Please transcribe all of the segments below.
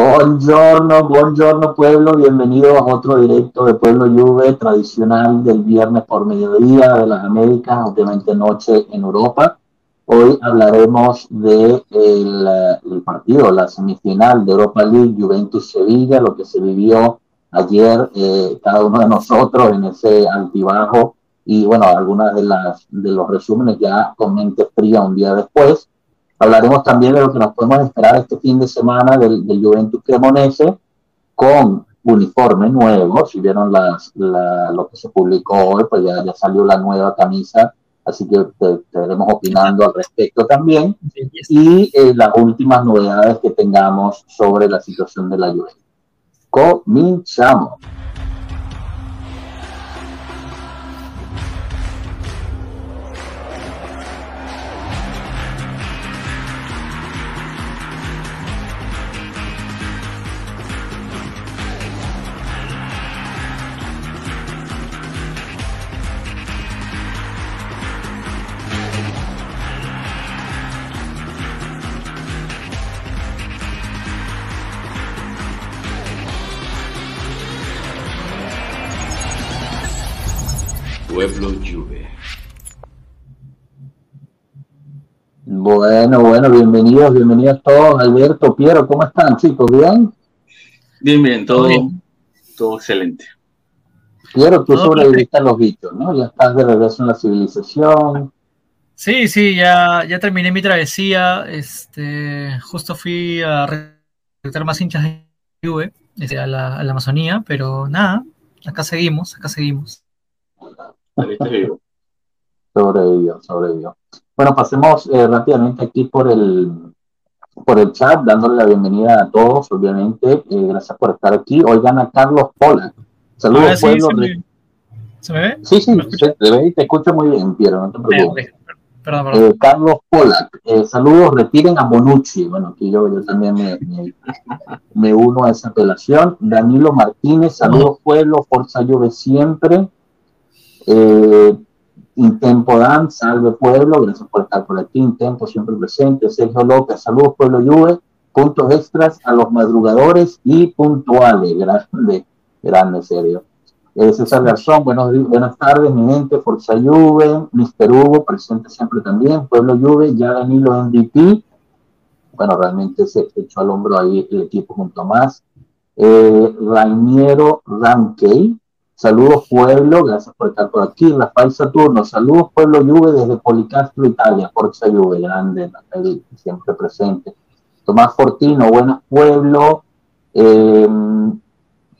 Buongiorno, buongiorno pueblo, bienvenidos a otro directo de Pueblo Juve tradicional del viernes por mediodía de las Américas, obviamente noche en Europa. Hoy hablaremos de el, partido, la semifinal de Europa League Juventus-Sevilla, lo que se vivió ayer eh, cada uno de nosotros en ese altibajo y bueno, algunas de las de los resúmenes ya con mente fría un día después. Hablaremos también de lo que nos podemos esperar este fin de semana del, del Juventus Cremonese con uniforme nuevo. Si vieron las, lo que se publicó hoy, pues ya, ya salió la nueva camisa, así que estaremos opinando al respecto también. Y eh, las últimas novedades que tengamos sobre la situación de la Juventus. Comenzamos. Bueno, bueno, bienvenidos, bienvenidos todos. Alberto, Piero, ¿cómo están, chicos? ¿Bien? Bien, bien, todo, todo excelente. Piero, tú sobreviviste a los bichos, ¿no? Ya estás de regreso en la civilización. Sí, sí, ya, ya terminé mi travesía. Este, justo fui a reclutar más hinchas de Juve, este, a la, a la Amazonía, pero nada, acá seguimos, acá seguimos. Sobrevivió, sobrevivió. Bueno, pasemos eh, rápidamente aquí por el, por el chat, dándole la bienvenida a todos, obviamente. Eh, gracias por estar aquí. Oigan a Carlos Pola. Saludos, sí, pueblo. ¿Se me ve? Sí, sí, se te ve y te escucho muy bien, Piero, no te preocupes. Perdón, perdón. Eh, Carlos Polak, eh, saludos, retiren a Bonucci. Bueno, aquí yo, yo también me, me, me, uno a esa apelación. Danilo Martínez, saludos, pueblo, Forza Juve siempre. Intempo Dan, salve pueblo, gracias por estar por aquí, Intempo siempre presente, Sergio López, saludos pueblo Juve, puntos extras a los madrugadores y puntuales, grande, grande, serio. Eh, César Garzón, buenos, buenas tardes, mi gente, Forza Juve, Mister Hugo, presente siempre también, Pueblo Juve, ya Danilo MVP, bueno, realmente se echó al hombro ahí el equipo junto a más. Eh, Rainiero Rankey, Saludos pueblo, gracias por estar por aquí. Rafael Saturno, saludos pueblo Juve desde Policastro, Italia. Forza Juve, grande, siempre presente. Tomás Fortino, buenas pueblo. Eh,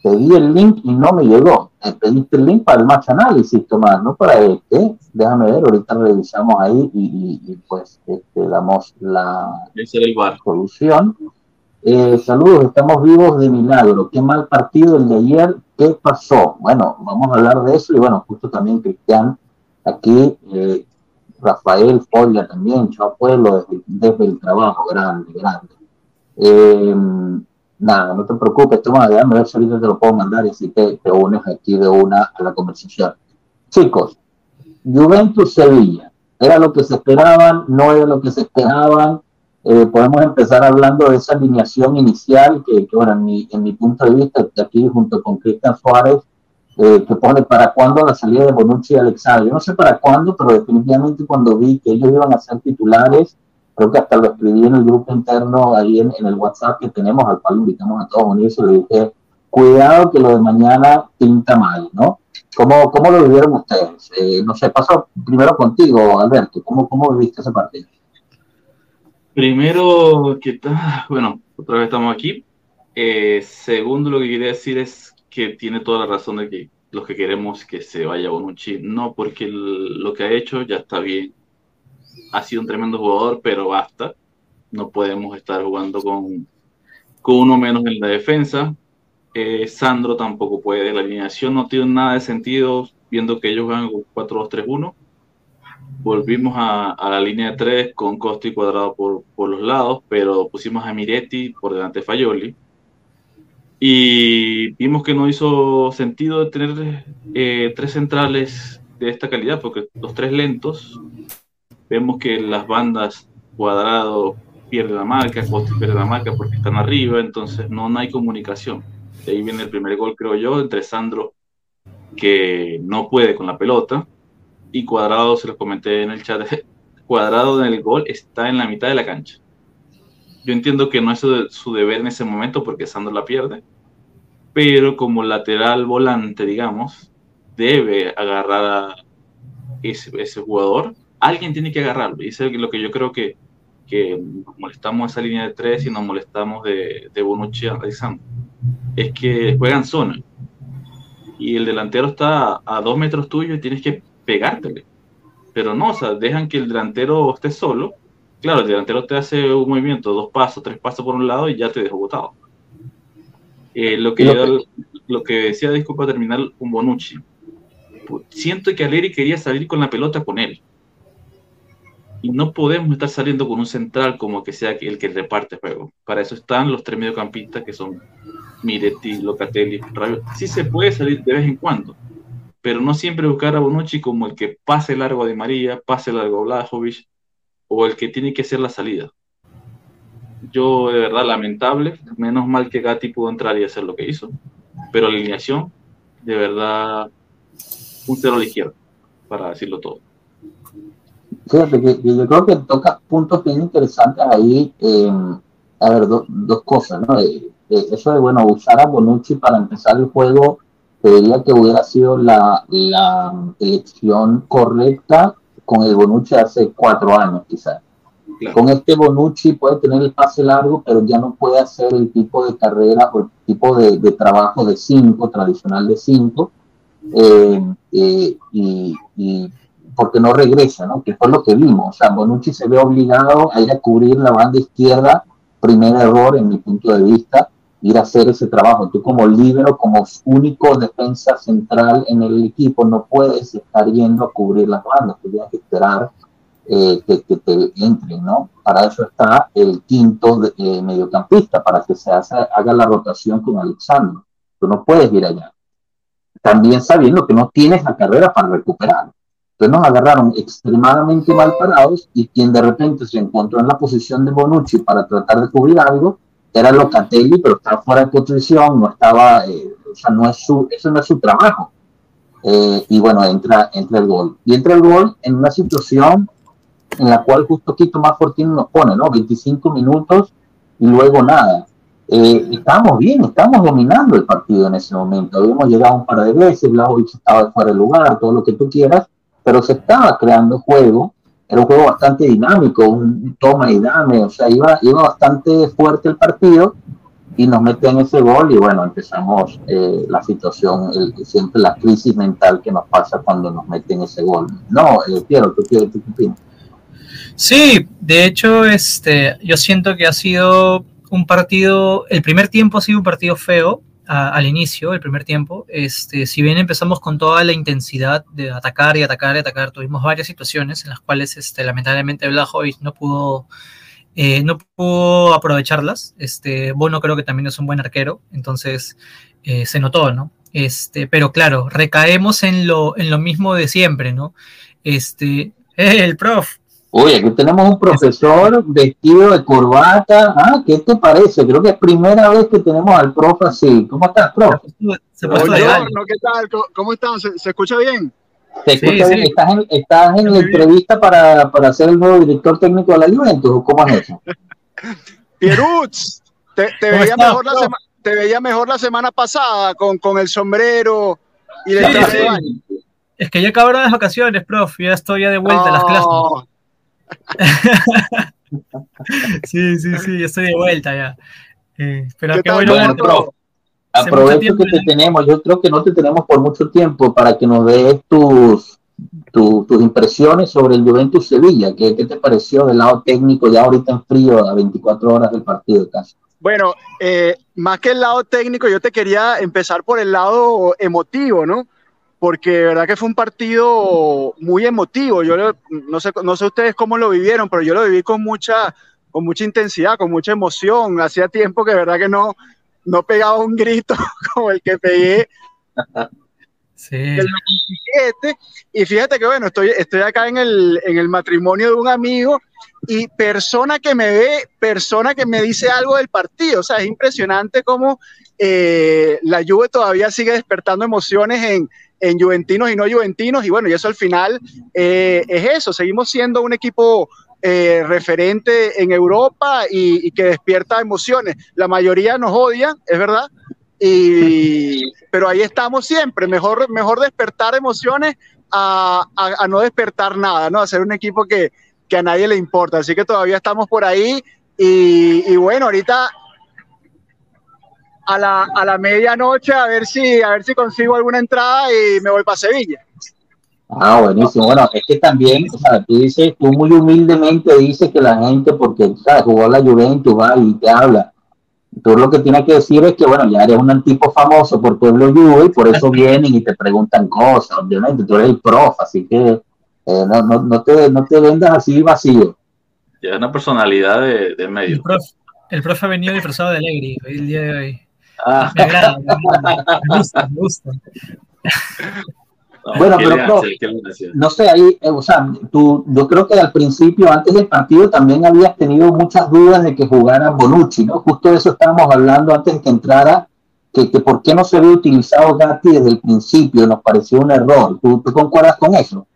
pedí el link y no me llegó. Eh, pediste el link para el match análisis, Tomás, no para este. Déjame ver, ahorita revisamos ahí y, pues este, damos la solución. Eh, saludos, estamos vivos de milagro. Qué mal partido el de ayer. ¿Qué pasó? Bueno, vamos a hablar de eso y bueno, justo también Cristian, aquí, eh, Rafael Folla también, Chao Pueblo, desde, el trabajo, grande, grande. Eh, nada, no te preocupes, toma, déjame ver si ahorita te lo puedo mandar y así te, te unes aquí de una a la conversación. Chicos, Juventus Sevilla, ¿era lo que se esperaban? ¿No era lo que se esperaban? Eh, podemos empezar hablando de esa alineación inicial que, bueno, en mi, en mi, punto de vista, aquí junto con Cristian Suárez, eh, que pone para cuándo la salida de Bonucci y Alexander. Yo no sé para cuándo, pero definitivamente cuando vi que ellos iban a ser titulares, creo que hasta lo escribí en el grupo interno ahí en, el WhatsApp que tenemos, al cual invitamos a todos unidos, y le dije, cuidado que lo de mañana pinta mal, ¿no? ¿Cómo, cómo lo vivieron ustedes? Eh, no sé, paso primero contigo, Alberto, ¿cómo, cómo viviste ese partido? Primero, que bueno, otra vez estamos aquí. Eh, segundo, lo que quería decir es que tiene toda la razón de que los que queremos que se vaya Bonucci, no porque lo que ha hecho ya está bien. Ha sido un tremendo jugador, pero basta. No podemos estar jugando con, con uno menos en la defensa. Eh, Sandro tampoco puede. La alineación no tiene nada de sentido viendo que ellos juegan 4-2-3-1 volvimos a, la línea de tres con Costa y Cuadrado por, los lados, pero pusimos a Miretti por delante de Fayoli. Y vimos que no hizo sentido tener eh, tres centrales de esta calidad, porque los tres lentos, vemos que las bandas Cuadrado pierde la marca, Costi pierde la marca porque están arriba, entonces no, no hay comunicación. De ahí viene el primer gol, creo yo, entre Sandro, que no puede con la pelota, y Cuadrado, se lo comenté en el chat, Cuadrado en el gol está en la mitad de la cancha. Yo entiendo que no es su deber en ese momento porque Sandro la pierde, pero como lateral volante, digamos, debe agarrar a ese, ese jugador. Alguien tiene que agarrarlo. Y eso es lo que yo creo que, que nos molestamos esa línea de tres y nos molestamos de, de Bonucci a Alexander. Es que juegan zona. Y el delantero está a dos metros tuyo y tienes que pegártele. Pero no, o sea, dejan que el delantero esté solo. Claro, el delantero te hace un movimiento, dos pasos, tres pasos por un lado y ya te dejó botado. Eh, lo, que lo que decía, disculpa, terminar un Bonucci. Siento que Aleri quería salir con la pelota con él. Y no podemos estar saliendo con un central como que sea el que reparte juego. Para eso están los tres mediocampistas que son Miretti, Locatelli, Rabiot. Sí se puede salir de vez en cuando, pero no siempre buscar a Bonucci como el que pase largo de María, pase largo a Blajovic o el que tiene que hacer la salida. Yo, de verdad, lamentable. Menos mal que Gatti pudo entrar y hacer lo que hizo. Pero alineación, de verdad, un cero a para decirlo todo. Fíjate yo creo que toca puntos bien interesantes ahí. a ver, dos cosas, ¿no? Eh, eh, eso de, bueno, usar a Bonucci para empezar el juego diría que hubiera sido la, la elección correcta con el Bonucci hace cuatro años, quizás. Con este Bonucci puede tener el pase largo, pero ya no puede hacer el tipo de carrera o el tipo de, trabajo de cinco, tradicional de cinco, eh, eh, y, y, porque no regresa, ¿no? Que fue lo que vimos. O sea, Bonucci se ve obligado a ir a cubrir la banda izquierda, primer error en mi punto de vista, ir a hacer ese trabajo. Tú como líbero, como único defensa central en el equipo, no puedes estar yendo a cubrir las bandas, tienes que esperar eh, que, te entren, ¿no? Para eso está el quinto eh, mediocampista, para que se haga la rotación con Alexandro. Tú no puedes ir allá. También sabiendo que no tienes la carrera para recuperar. Entonces nos agarraron extremadamente mal parados y quien de repente se encontró en la posición de Bonucci para tratar de cubrir algo, era Locatelli, pero estaba fuera de posición, no estaba, eh, o sea, no es su, eso no es su trabajo. Eh, y bueno, entra, entra el gol. Y entra el gol en una situación en la cual justo Quito más Fortino nos pone, ¿no? 25 minutos y luego nada. Eh, estábamos bien, estábamos dominando el partido en ese momento. Habíamos llegado un par de veces, Blajovic estaba fuera de lugar, todo lo que tú quieras, pero se estaba creando juego era un juego bastante dinámico, un toma y dame, o sea, iba, iba bastante fuerte el partido y nos meten ese gol y bueno, empezamos eh, la situación, siempre la crisis mental que nos pasa cuando nos meten ese gol. No, eh, Piero, ¿tú, qué, opinas? Sí, de hecho, este, yo siento que ha sido un partido, el primer tiempo ha sido un partido feo, al inicio, el primer tiempo, este, si bien empezamos con toda la intensidad de atacar y atacar y atacar, tuvimos varias situaciones en las cuales este, lamentablemente Blajovic no pudo, eh, no pudo aprovecharlas. Este, Bono creo que también es un buen arquero, entonces eh, se notó, ¿no? Este, pero claro, recaemos en lo, en lo mismo de siempre, ¿no? Este, el prof, Oye, aquí tenemos un profesor vestido de corbata. Ah, ¿qué te parece? Creo que es primera vez que tenemos al profe así. ¿Cómo estás, profe? Buongiorno, ¿qué tal? ¿Cómo están? ¿Se, escucha bien? ¿Se escucha bien? ¿Estás en, estás en la entrevista para, para ser el nuevo director técnico de la Juventus o cómo es eso? Pierutz, te, te, veía mejor la te veía mejor la semana pasada con, con el sombrero y el sí, sí. Es que ya acabaron las vacaciones, profe, ya estoy ya de vuelta a las clases. sí, sí, sí, estoy de vuelta ya. Eh, pero qué bueno, aprovecho que te tenemos, yo creo que no te tenemos por mucho tiempo para que nos des tus, tus impresiones sobre el Juventus Sevilla. ¿Qué, ¿Qué, te pareció del lado técnico ya ahorita en frío a 24 horas del partido casi? Bueno, eh, más que el lado técnico, yo te quería empezar por el lado emotivo, ¿no? Porque de verdad que fue un partido muy emotivo. Yo no sé, no sé ustedes cómo lo vivieron, pero yo lo viví con mucha, con mucha intensidad, con mucha emoción. Hacía tiempo que de verdad que no, no pegaba un grito como el que pegué. Sí. y fíjate que bueno, estoy, estoy acá en el, en el matrimonio de un amigo y persona que me ve, persona que me dice algo del partido. O sea, es impresionante cómo eh, la Juve todavía sigue despertando emociones en, en juventinos y no juventinos. Y bueno, y eso al final eh, es eso. Seguimos siendo un equipo eh, referente en Europa y, que despierta emociones. La mayoría nos odia, es verdad. Y, pero ahí estamos siempre. Mejor, mejor despertar emociones a, a, no despertar nada, ¿no? A ser un equipo que, que a nadie le importa. Así que todavía estamos por ahí. Y, bueno, ahorita a la, a la medianoche a ver si a ver si consigo alguna entrada y me voy para Sevilla. Ah, buenísimo. Bueno, es que también, o sea, tú dices, tú muy humildemente dices que la gente, porque, ¿sabes? Jugó la Juventus, va y te habla. Tú lo que tienes que decir es que, bueno, ya eres un tipo famoso por Pueblo Juve y por eso vienen y te preguntan cosas, obviamente, tú eres el prof, así que eh, no, no, no, te, no te vendas así vacío. Ya es una personalidad de, de medio. El prof, el profe ha venido disfrazado de alegre el día de hoy. Ah. Me agrada, me gusta, me gusta bueno, pero no sé, ahí, eh, o sea, tú, yo creo que al principio, antes del partido, también habías tenido muchas dudas de que jugara Bonucci, ¿no? Justo de eso estábamos hablando antes de que entrara, que, que por qué no se había utilizado Gatti desde el principio, nos pareció un error. ¿Tú, concuerdas con eso?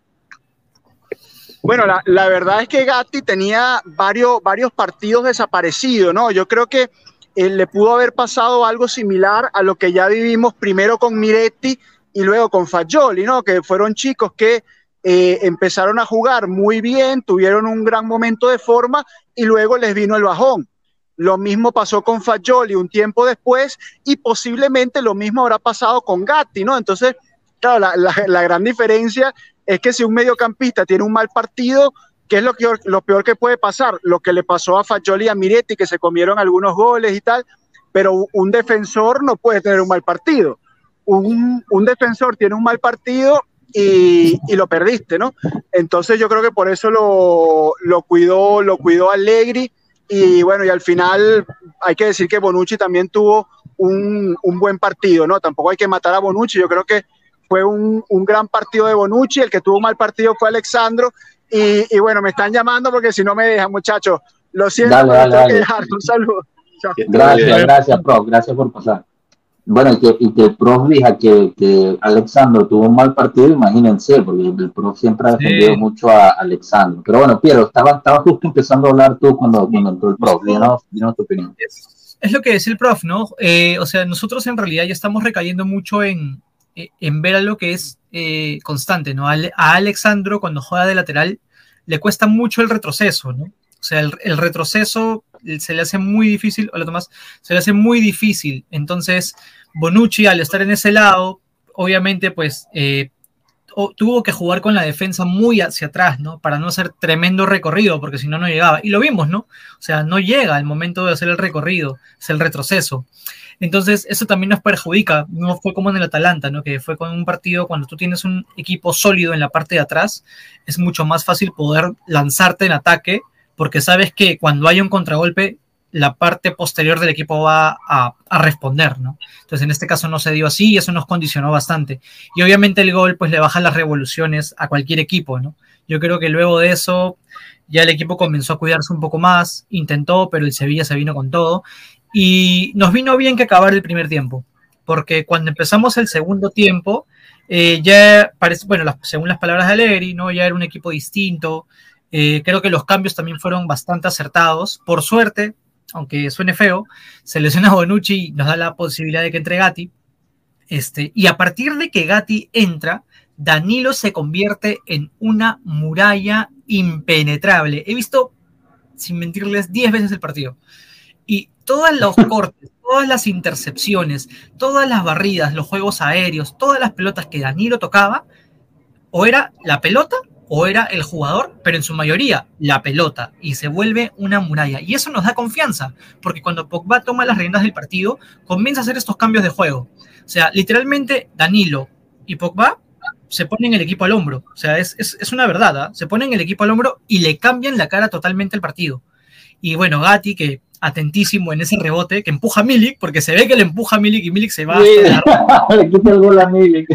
Bueno, la, la, verdad es que Gatti tenía varios, varios partidos desaparecidos, ¿no? Yo creo que eh, le pudo haber pasado algo similar a lo que ya vivimos primero con Miretti y luego con Fagioli, ¿no? Que fueron chicos que eh, empezaron a jugar muy bien, tuvieron un gran momento de forma y luego les vino el bajón. Lo mismo pasó con Fagioli un tiempo después y posiblemente lo mismo habrá pasado con Gatti, ¿no? Entonces, claro, la, gran diferencia es que si un mediocampista tiene un mal partido, ¿qué es lo, que, lo peor que puede pasar? Lo que le pasó a Fagioli y a Miretti, que se comieron algunos goles y tal, pero un defensor no puede tener un mal partido un, un defensor tiene un mal partido y, y, lo perdiste, ¿no? Entonces yo creo que por eso lo, lo, cuidó, lo cuidó Allegri y bueno, y al final hay que decir que Bonucci también tuvo un, un buen partido, ¿no? Tampoco hay que matar a Bonucci, yo creo que fue un, un gran partido de Bonucci, el que tuvo un mal partido fue Alexandro y, y bueno, me están llamando porque si no me dejan, muchachos, lo siento, dale, dale, dale. Dejar. un saludo. Gracias, gracias, Pro, gracias por pasar. Bueno, y que, y que el prof diga que, que Alexandro tuvo un mal partido, imagínense, porque el prof siempre ha defendido mucho a Alexandro. Pero bueno, Piero, estaba, estaba justo empezando a hablar tú cuando, cuando entró el prof. Dinos, tu opinión. Es, lo que dice el prof, ¿no? Eh, o sea, nosotros en realidad ya estamos recayendo mucho en, en ver algo que es eh, constante, ¿no? A, Alexandro, cuando juega de lateral, le cuesta mucho el retroceso, ¿no? O sea, el, retroceso se le hace muy difícil, o lo Tomás, se le hace muy difícil. Entonces, Bonucci, al estar en ese lado, obviamente, pues eh, tuvo que jugar con la defensa muy hacia atrás, ¿no? Para no hacer tremendo recorrido, porque si no, no llegaba. Y lo vimos, ¿no? O sea, no llega el momento de hacer el recorrido, es el retroceso. Entonces, eso también nos perjudica. No fue como en el Atalanta, ¿no? Que fue con un partido cuando tú tienes un equipo sólido en la parte de atrás, es mucho más fácil poder lanzarte en ataque porque sabes que cuando hay un contragolpe, la parte posterior del equipo va a, responder, ¿no? Entonces, en este caso no se dio así y eso nos condicionó bastante. Y obviamente el gol, pues le baja las revoluciones a cualquier equipo, ¿no? Yo creo que luego de eso ya el equipo comenzó a cuidarse un poco más, intentó, pero el Sevilla se vino con todo. Y nos vino bien que acabar el primer tiempo, porque cuando empezamos el segundo tiempo, eh, ya parece, bueno, según las palabras de Allegri, ¿no? Ya era un equipo distinto, eh, creo que los cambios también fueron bastante acertados. Por suerte, aunque suene feo, se lesiona Bonucci y nos da la posibilidad de que entre Gatti. Este, y a partir de que Gatti entra, Danilo se convierte en una muralla impenetrable. He visto, sin mentirles, 10 veces el partido. Y todos los cortes, todas las intercepciones, todas las barridas, los juegos aéreos, todas las pelotas que Danilo tocaba, o era la pelota o era el jugador, pero en su mayoría la pelota, y se vuelve una muralla. Y eso nos da confianza, porque cuando Pogba toma las riendas del partido, comienza a hacer estos cambios de juego. O sea, literalmente Danilo y Pogba se ponen el equipo al hombro. O sea, es, una verdad, ¿ah? se ponen el equipo al hombro y le cambian la cara totalmente al partido. Y bueno, Gatti, que atentísimo en ese rebote que empuja a Milik, porque se ve que le empuja a Milik y Milik se va. le quita el gol a Milik.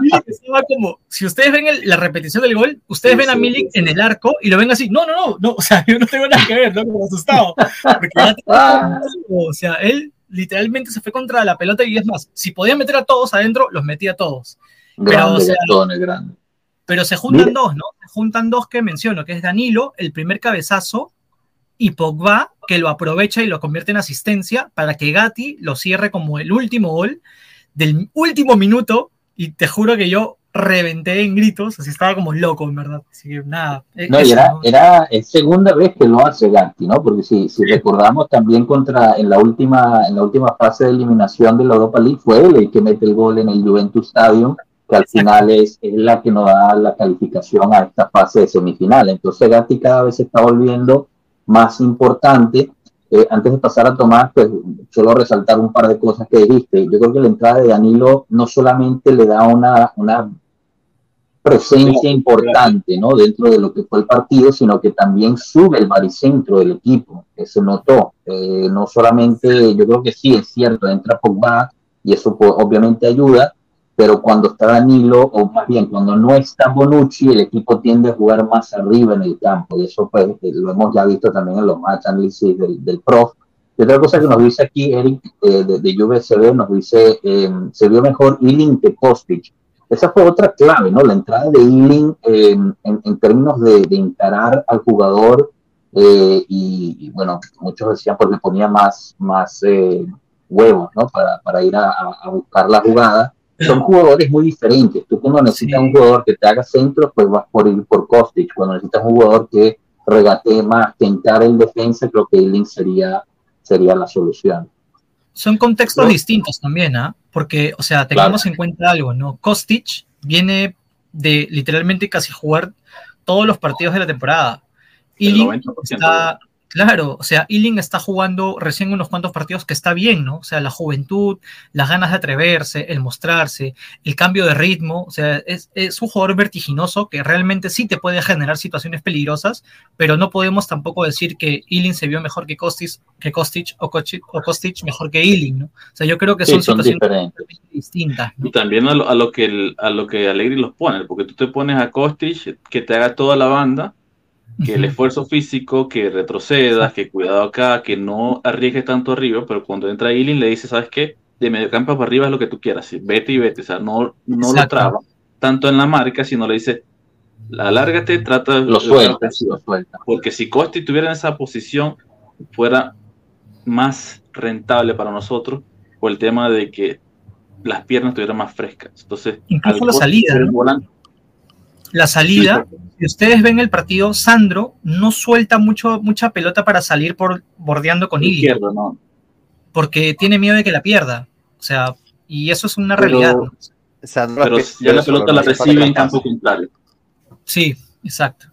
Milik estaba como, si ustedes ven la repetición del gol, ustedes ven a Milik en el arco y lo ven así, no, no, no, no, o sea, yo no tengo nada que ver, ¿no? Como asustado. Porque ya o sea, él literalmente se fue contra la pelota y es más, si podía meter a todos adentro, los metía a todos. Grande, pero, o grande. pero se juntan dos, ¿no? Se juntan dos que menciono, que es Danilo, el primer cabezazo, y Pogba, que lo aprovecha y lo convierte en asistencia para que Gatti lo cierre como el último gol del último minuto. Y te juro que yo reventé en gritos, así estaba como loco, en verdad. Así que nada. E no, era, era segunda vez que lo hace Gatti, ¿no? Porque si, si recordamos también contra en la última en la última fase de eliminación de la Europa League fue él el que mete el gol en el Juventus Stadium, que al final es, es la que nos da la calificación a esta fase de semifinal. Entonces Gatti cada vez se está volviendo más importante. Eh, antes de pasar a Tomás, pues solo resaltar un par de cosas que dijiste. Yo creo que la entrada de Danilo no solamente le da una, una presencia importante ¿no? dentro de lo que fue el partido, sino que también sube el baricentro del equipo, que se notó. Eh, no solamente, yo creo que sí, es cierto, entra Pogba y eso pues, obviamente ayuda, pero cuando está Danilo, o más bien cuando no está Bonucci, el equipo tiende a jugar más arriba en el campo, y eso pues eh, lo hemos ya visto también en los match análisis del, del prof. Y otra cosa que nos dice aquí Eric eh, de, de UVCB, nos dice, eh, se vio mejor Ealing que Kostic. Esa fue otra clave, ¿no? La entrada de Ealing en, en, términos de, de, encarar al jugador, y, bueno, muchos decían porque ponía más, más huevos, ¿no? Para, para ir a, a buscar la jugada son jugadores muy diferentes. Tú cuando necesitas un jugador que te haga centro, pues vas por ir por Kostic. Cuando necesitas un jugador que regatee más, que encare en defensa, creo que Eiling sería, sería la solución. Son contextos distintos también, ¿ah? Porque, o sea, tengamos en cuenta algo, ¿no? Kostic viene de literalmente casi jugar todos los partidos de la temporada. Eiling está, Claro, o sea, Ealing está jugando recién unos cuantos partidos que está bien, ¿no? O sea, la juventud, las ganas de atreverse, el mostrarse, el cambio de ritmo, o sea, es, un jugador vertiginoso que realmente sí te puede generar situaciones peligrosas, pero no podemos tampoco decir que Ealing se vio mejor que Kostic, que Kostic o, Kostic, mejor que Ealing, ¿no? O sea, yo creo que son, situaciones distintas. Y también a lo, que a lo que Alegri los pone, porque tú te pones a Kostic que te haga toda la banda que el esfuerzo físico, que retrocedas, que cuidado acá, que no arriesgues tanto arriba, pero cuando entra Ealing le dice, ¿sabes qué? De medio campo para arriba es lo que tú quieras, vete y vete, o sea, no, no lo traba tanto en la marca, sino le dice, alárgate, trata lo suelta, lo suelta. Porque si Costi tuviera en esa posición, fuera más rentable para nosotros por el tema de que las piernas estuvieran más frescas. Entonces, incluso la salida. La salida, si ustedes ven el partido, Sandro no suelta mucho, mucha pelota para salir por bordeando con Ili. No. Porque tiene miedo de que la pierda. O sea, y eso es una realidad. pero ya la pelota la recibe en campo contrario. Sí, exacto.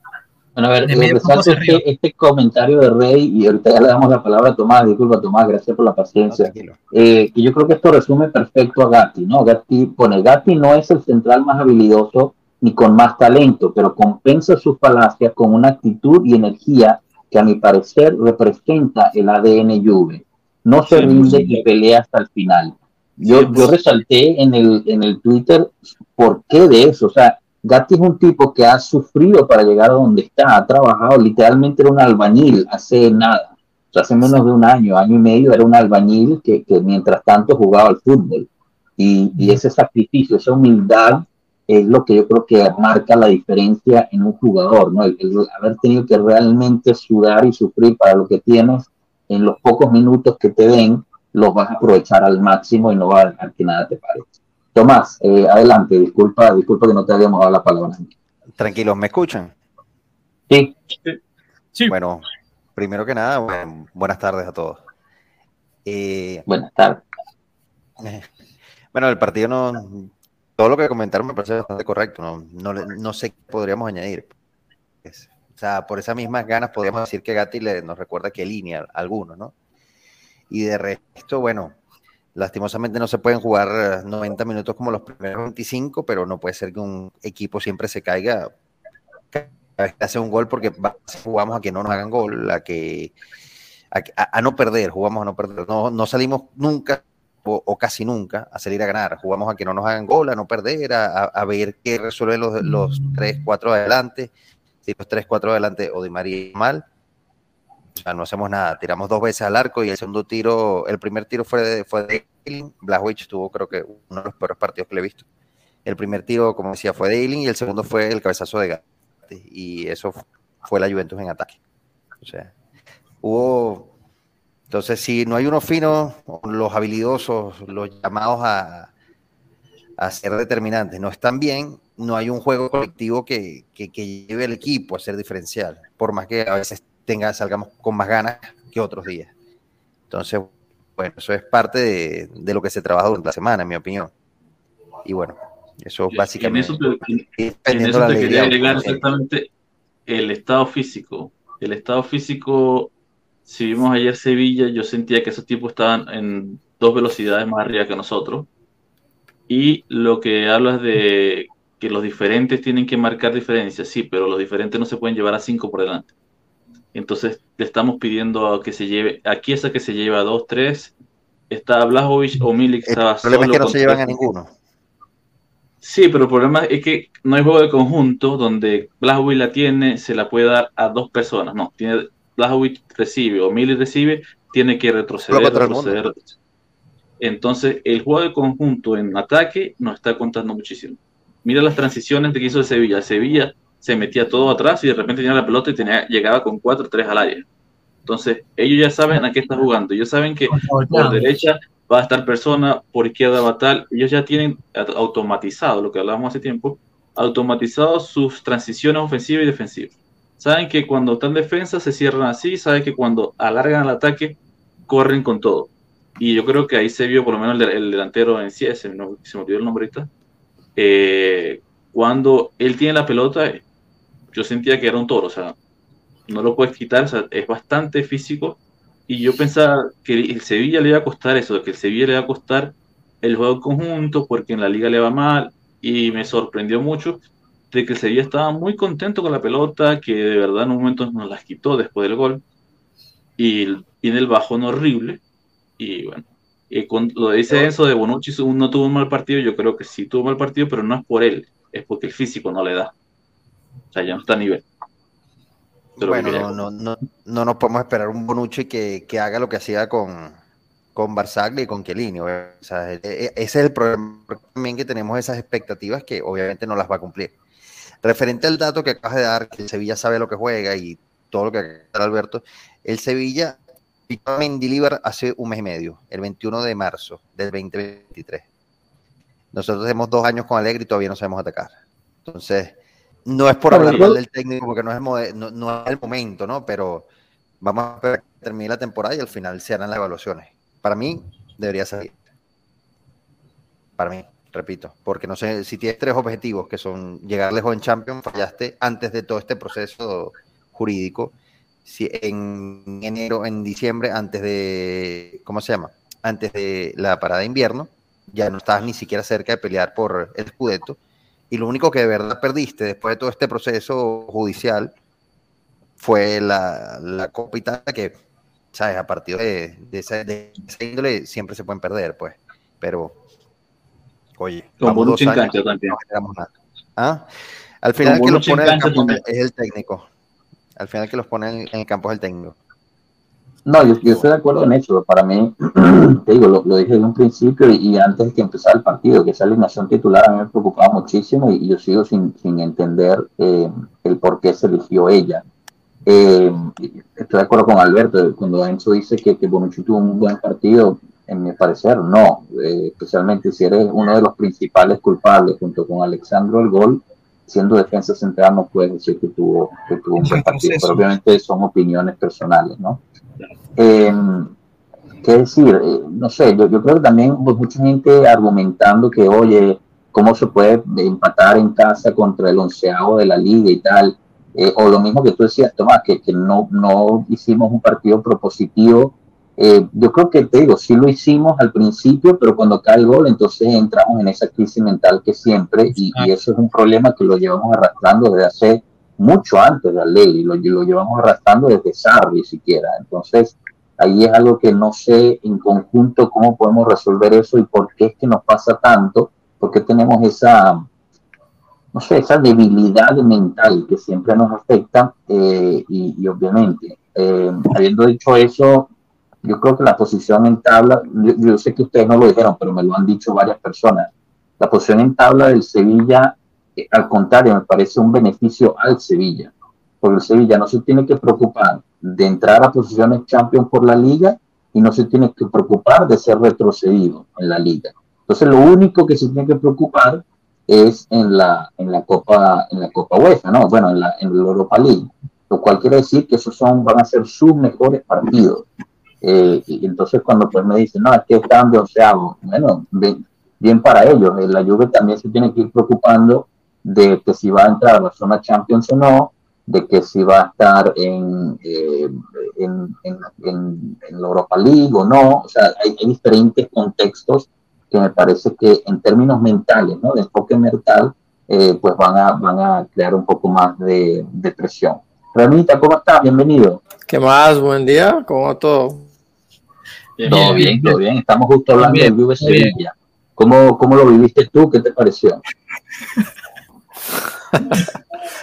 Bueno, a ver, este, este, comentario de Rey, y ahorita ya le damos la palabra a Tomás, disculpa Tomás, gracias por la paciencia. Eh, y yo creo que esto resume perfecto a Gatti, ¿no? Gatti pone, Gatti no es el central más habilidoso, ni con más talento, pero compensa sus falacias con una actitud y energía que a mi parecer representa el ADN Juve. No se rinde y pelea hasta el final. Yo, yo resalté en el, en el Twitter por qué de eso. O sea, Gatti es un tipo que ha sufrido para llegar a donde está, ha trabajado, literalmente era un albañil hace nada. O sea, hace menos de un año, año y medio, era un albañil que, que mientras tanto jugaba al fútbol. Y, y ese sacrificio, esa humildad es lo que yo creo que marca la diferencia en un jugador, ¿no? El, haber tenido que realmente sudar y sufrir para lo que tienes, en los pocos minutos que te den, los vas a aprovechar al máximo y no va a dejar que nada te pare. Tomás, eh, adelante, disculpa, disculpa que no te habíamos dado la palabra. Tranquilos, ¿me escuchan? Sí. sí. Bueno, primero que nada, buenas tardes a todos. Eh, buenas tardes. Bueno, el partido no, todo lo que comentaron me parece bastante correcto. No, no, sé qué podríamos añadir. o sea, por esas mismas ganas podríamos decir que Gatti le, nos recuerda que línea algunos, ¿no? Y de resto, bueno, lastimosamente no se pueden jugar 90 minutos como los primeros 25, pero no puede ser que un equipo siempre se caiga cada vez que hace un gol porque jugamos a que no nos hagan gol, a que a, no perder, jugamos a no perder. No, no salimos nunca o, casi nunca a salir a ganar. Jugamos a que no nos hagan gol, a no perder, a, ver qué resuelven los, los 3, 4 adelante. Si los 3, 4 adelante o de María mal, o sea, no hacemos nada. Tiramos dos veces al arco y el segundo tiro, el primer tiro fue de, fue de tuvo creo que uno de los peores partidos que le he visto. El primer tiro, como decía, fue de Eiling y el segundo fue el cabezazo de Gatti. Y eso fue la Juventus en ataque. O sea, hubo entonces, si no hay unos finos, los habilidosos, los llamados a, a ser determinantes, no están bien, no hay un juego colectivo que, que, lleve al equipo a ser diferencial, por más que a veces tenga, salgamos con más ganas que otros días. Entonces, bueno, eso es parte de, de lo que se trabaja durante la semana, en mi opinión. Y bueno, eso básicamente. En eso te, quería agregar exactamente el estado físico. El estado físico si vimos ayer Sevilla, yo sentía que esos tipos estaban en dos velocidades más arriba que nosotros. Y lo que hablas de que los diferentes tienen que marcar diferencias, sí, pero los diferentes no se pueden llevar a cinco por delante. Entonces le estamos pidiendo a que se lleve, aquí esa que se lleva a dos, tres, está Blajovic o Milik estaba El problema es que no se llevan a ninguno. Sí, pero el problema es que no hay juego de conjunto donde Blajovic la tiene, se la puede dar a dos personas. No, tiene Blachowicz recibe o Mili recibe, tiene que retroceder, retroceder, Entonces, el juego de conjunto en ataque nos está contando muchísimo. Mira las transiciones que hizo el Sevilla. Sevilla se metía todo atrás y de repente tenía la pelota y tenía, llegaba con 4-3 al área. Entonces, ellos ya saben a qué está jugando. Ellos saben que por derecha va a estar persona, por izquierda va a tal. Ellos ya tienen automatizado, lo que hablábamos hace tiempo, automatizado sus transiciones ofensivas y defensivas. Saben que cuando están en defensa se cierran así, saben que cuando alargan el ataque corren con todo. Y yo creo que ahí se vio por lo menos el, delantero en sí, se, me olvidó el nombre ahorita. Eh, cuando él tiene la pelota, yo sentía que era un toro, o sea, no lo puedes quitar, es bastante físico. Y yo pensaba que el Sevilla le iba a costar eso, que el Sevilla le iba a costar el juego conjunto, porque en la liga le va mal, y me sorprendió mucho de que Sevilla estaba muy contento con la pelota, que de verdad en un momento nos las quitó después del gol, y viene el bajón horrible, y bueno, y con, lo dice eso de Bonucci no tuvo un mal partido, yo creo que sí tuvo un mal partido, pero no es por él, es porque el físico no le da. O sea, ya no está a nivel. bueno, no, no, no, nos podemos esperar un Bonucci que, que haga lo que hacía con, con Barzagli y con Chiellini. O sea, e, e, ese es el problema también que tenemos esas expectativas que obviamente no las va a cumplir. Referente al dato que acabas de dar, que el Sevilla sabe lo que juega y todo lo que acaba Alberto, el Sevilla picó a Mendilibar hace un mes y medio, el 21 de marzo del 2023. Nosotros tenemos dos años con Alegre y todavía no sabemos atacar. Entonces, no es por hablar mal del técnico porque no es, no, es el momento, ¿no? Pero vamos a esperar que termine la temporada y al final se harán las evaluaciones. Para mí, debería salir. Para mí repito, porque no sé, si tienes tres objetivos que son llegar lejos en Champions, fallaste antes de todo este proceso jurídico, si en enero, en diciembre, antes de, ¿cómo se llama? Antes de la parada de invierno, ya no estabas ni siquiera cerca de pelear por el Scudetto, y lo único que de verdad perdiste después de todo este proceso judicial fue la, la que, ¿sabes? A partir de, de esa índole siempre se pueden perder, pues, pero Oye, como dos años, también. No nada. ¿Ah? Al final que los pone en el campo es el técnico. Al final que los pone en el campo es el técnico. No, yo, estoy de acuerdo en eso. Para mí, te digo, lo, dije desde un principio y, antes de que empezara el partido, que esa alineación titular a mí me preocupaba muchísimo y, yo sigo sin, sin entender eh, el por qué se eligió ella. Eh, estoy de acuerdo con Alberto, cuando Enzo dice que, que Bonucci tuvo un buen partido, en mi parecer, no, eh, especialmente si eres uno de los principales culpables junto con Alexandro el gol, siendo defensa central no puedes decir que tuvo, que tuvo un buen partido, pero obviamente son opiniones personales, ¿no? Eh, ¿Qué decir? Eh, no sé, yo, yo, creo que también pues, mucha gente argumentando que, oye, ¿cómo se puede empatar en casa contra el onceavo de la liga y tal? Eh, o lo mismo que tú decías, Tomás, que, que no, no hicimos un partido propositivo eh, yo creo que te digo, sí lo hicimos al principio, pero cuando cae el gol, entonces entramos en esa crisis mental que siempre, y, eso es un problema que lo llevamos arrastrando desde hace mucho antes de la ley, y lo, lo llevamos arrastrando desde Sarri siquiera. Entonces, Ahí es algo que no sé en conjunto cómo podemos resolver eso y por qué es que nos pasa tanto, porque tenemos esa, no sé, esa debilidad mental que siempre nos afecta eh, y, obviamente, eh, habiendo dicho eso, yo creo que la posición en tabla, yo, sé que ustedes no lo dijeron, pero me lo han dicho varias personas, la posición en tabla del Sevilla, eh, al contrario, me parece un beneficio al Sevilla, porque el Sevilla no se tiene que preocupar de entrar a posiciones champion por la liga y no se tiene que preocupar de ser retrocedido en la liga. Entonces lo único que se tiene que preocupar es en la, en la Copa en la Copa UEFA, ¿no? Bueno, en la, en la Europa League, lo cual quiere decir que esos son, van a ser sus mejores partidos. Eh, y entonces cuando pues me dicen, no, es que están de onceavo, bueno, bien, para ellos. Eh, la Juve también se tiene que ir preocupando de que si va a entrar a la zona Champions o no, de que si va a estar en, eh, en, en, la Europa League o no. O sea, hay, diferentes contextos que me parece que en términos mentales, ¿no? de enfoque mental, pues van a, van a crear un poco más de, de presión. Ramita, ¿cómo estás? Bienvenido. ¿Qué más? Buen día, ¿cómo va todo? Todo bien, todo bien. Estamos justo hablando del Vive Sevilla. ¿Cómo, ¿Cómo lo viviste tú? ¿Qué te pareció?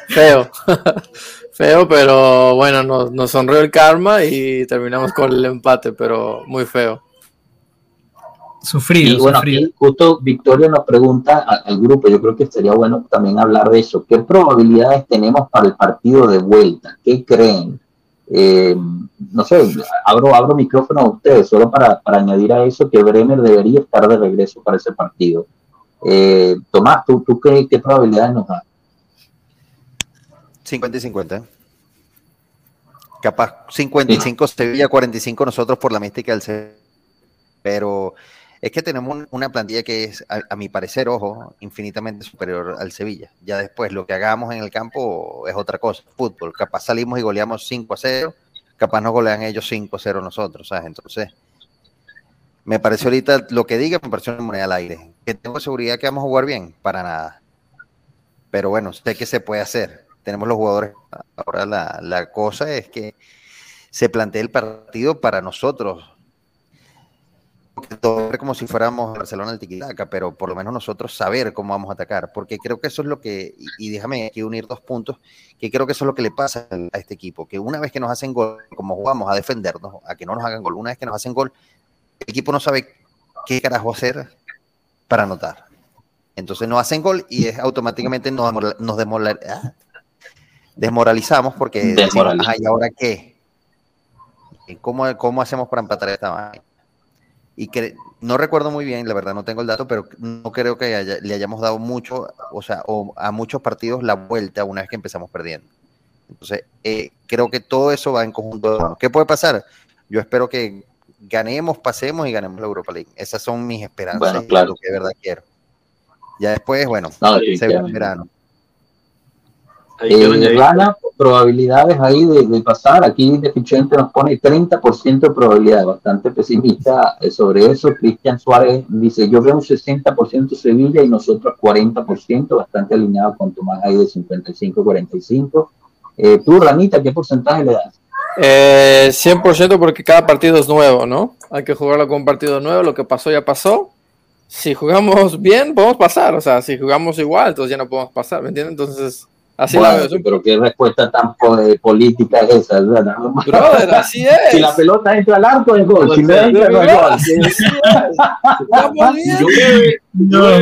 Feo. feo, pero bueno, nos, nos sonrió el karma y terminamos con el empate, pero muy feo. Sufrido, y bueno, justo Victoria nos pregunta al grupo, yo creo que sería bueno también hablar de eso. ¿Qué probabilidades tenemos para el partido de vuelta? ¿Qué creen? Eh, no sé, abro, abro micrófono a ustedes, solo para, para, añadir a eso que Bremer debería estar de regreso para ese partido. Eh, Tomás, ¿tú, tú qué, qué probabilidades nos da? 50 y 50. Capaz 55 Sevilla, 45 nosotros por la mística del Sevilla. Pero es que tenemos una plantilla que es, a, mi parecer, ojo, infinitamente superior al Sevilla. Ya después lo que hagamos en el campo es otra cosa, fútbol. Capaz salimos y goleamos 5 a 0, capaz nos golean ellos 5 a 0 nosotros, ¿sabes? Entonces, me parece ahorita lo que diga, me pareció una moneda al aire. Que tengo seguridad que vamos a jugar bien, para nada. Pero bueno, sé que se puede hacer tenemos los jugadores. Ahora la, la cosa es que se plantea el partido para nosotros. Todo como si fuéramos Barcelona al Tiquitaca, pero por lo menos nosotros saber cómo vamos a atacar, porque creo que eso es lo que, y, déjame aquí unir dos puntos, que creo que eso es lo que le pasa a este equipo, que una vez que nos hacen gol, como jugamos a defendernos, a que no nos hagan gol, una vez que nos hacen gol, el equipo no sabe qué carajo hacer para anotar. Entonces no hacen gol y es automáticamente nos, nos ah, desmoralizamos porque ¿y ahora qué? ¿Cómo, ¿Cómo hacemos para empatar esta vaina? Y que no recuerdo muy bien, la verdad no tengo el dato, pero no creo que le hayamos dado mucho, o sea, o a muchos partidos la vuelta una vez que empezamos perdiendo. Entonces, eh, creo que todo eso va en conjunto. ¿Qué puede pasar? Yo espero que ganemos, pasemos y ganemos la Europa League. Esas son mis esperanzas, claro. lo que de verdad quiero. Ya después, bueno, se ve el verano. Eh, gana probabilidades ahí de, pasar. Aquí Deficiente nos pone 30% de probabilidad, bastante pesimista eh, sobre eso. Cristian Suárez dice: Yo veo un 60% Sevilla y nosotros 40%, bastante alineado con Tomás ahí de 55-45. Eh, tú, Ranita, ¿qué porcentaje le das? 100% porque cada partido es nuevo, ¿no? Hay que jugarlo con un partido nuevo, lo que pasó ya pasó. Si jugamos bien, podemos pasar, o sea, si jugamos igual, entonces ya no podemos pasar, ¿me entiendes? Entonces, Así bueno, Pero qué respuesta tan política es esa, ¿verdad? Brother, así es. Si la pelota entra al arco, es gol. Si no entra, no es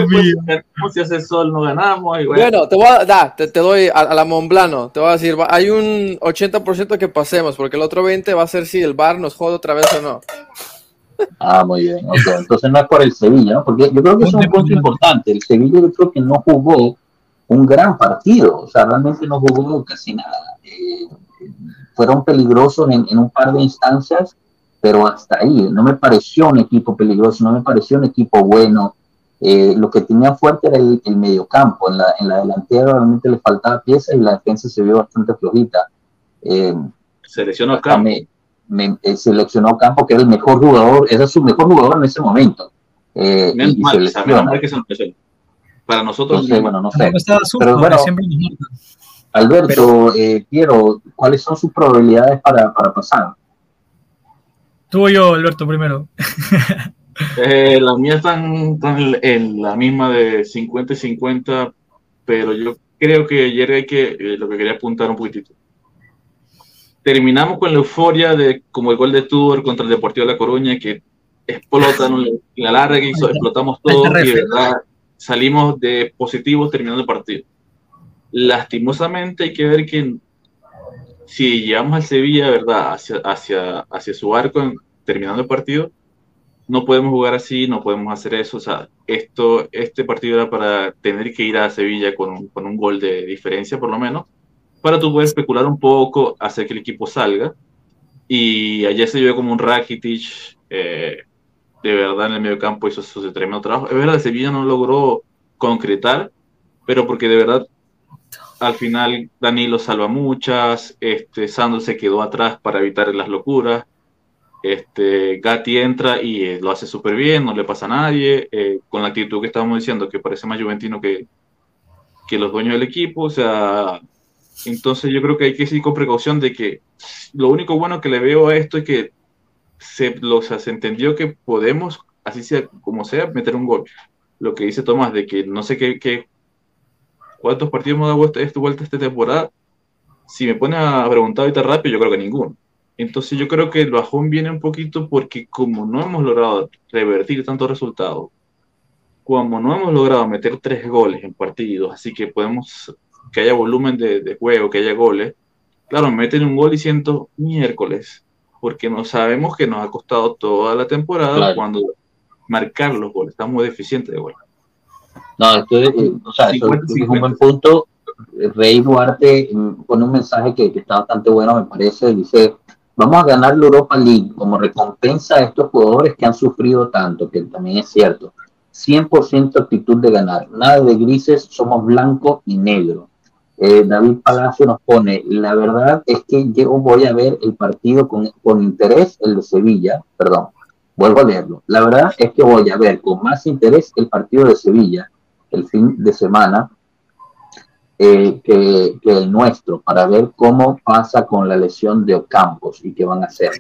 gol. Si hace sol, no ganamos. Bueno, te voy a dar, te, doy a, la Monblano. Te voy a decir, hay un 80% que pasemos, porque el otro 20% va a ser si el bar nos jode otra vez o no. Ah, muy bien. Okay. Entonces no es por el Sevilla, ¿no? Porque yo creo que es un punto importante. El Sevilla yo creo que no jugó un gran partido, o sea, realmente no jugó casi nada. Eh, fueron peligrosos en, un par de instancias, pero hasta ahí, no me pareció un equipo peligroso, no me pareció un equipo bueno. Eh, lo que tenía fuerte era el, mediocampo, en la, en la delantera realmente le faltaba pieza y la defensa se vio bastante flojita. Eh, seleccionó Campo. Me, seleccionó Campo, que era el mejor jugador, era su mejor jugador en ese momento. Eh, y, mal, que se para nosotros. bueno, no sé. Pero bueno, Alberto, quiero, eh, ¿cuáles son sus probabilidades para, para pasar? Tú yo, Alberto, primero. Eh, las mías están, están en la misma de 50 y 50, pero yo creo que ayer hay que, eh, lo que quería apuntar un poquitito. Terminamos con la euforia de como el gol de Tudor contra el Deportivo de La Coruña, que explotan la larga que hizo, explotamos todo y de verdad salimos de positivos terminando el partido. Lastimosamente hay que ver que si llegamos al Sevilla, ¿verdad? Hacia, hacia, hacia su arco terminando el partido, no podemos jugar así, no podemos hacer eso. O sea, esto, este partido era para tener que ir a Sevilla con un, con un gol de diferencia, por lo menos, para tú poder especular un poco, hacer que el equipo salga. Y ayer se vio como un Rakitic, eh, de verdad, en el medio campo hizo su tremendo trabajo. Es verdad, Sevilla no logró concretar, pero porque de verdad al final Danilo salva muchas, este, Sandro se quedó atrás para evitar las locuras. Este, Gatti entra y eh, lo hace súper bien, no le pasa a nadie, eh, con la actitud que estábamos diciendo, que parece más juventino que, que los dueños del equipo. O sea, entonces yo creo que hay que ir con precaución de que lo único bueno que le veo a esto es que se, lo, se entendió que podemos, así sea como sea, meter un gol. Lo que dice Tomás, de que no sé qué, cuántos partidos hemos dado esta vuelta esta temporada. Si me pone a preguntar ahorita rápido, yo creo que ninguno. Entonces yo creo que el bajón viene un poquito porque como no hemos logrado revertir tantos resultados, como no hemos logrado meter tres goles en partidos, así que podemos que haya volumen de, juego, que haya goles, claro, meten un gol y siento miércoles, porque no sabemos que nos ha costado toda la temporada cuando marcar los goles, estamos muy deficientes de goles. No, esto es, o sea, es un buen punto. Rey Duarte mm, pone un mensaje que, que está bastante bueno, me parece, dice, Vamos a ganar la Europa League como recompensa a estos jugadores que han sufrido tanto, que también es cierto. 100% actitud de ganar. Nada de grises, somos blanco y negro. Eh, David Palacio nos pone, la verdad es que yo voy a ver el partido con, con interés, el de Sevilla, perdón, vuelvo a leerlo. La verdad es que voy a ver con más interés el partido de Sevilla el fin de semana eh, que, el nuestro para ver cómo pasa con la lesión de Ocampos y qué van a hacer.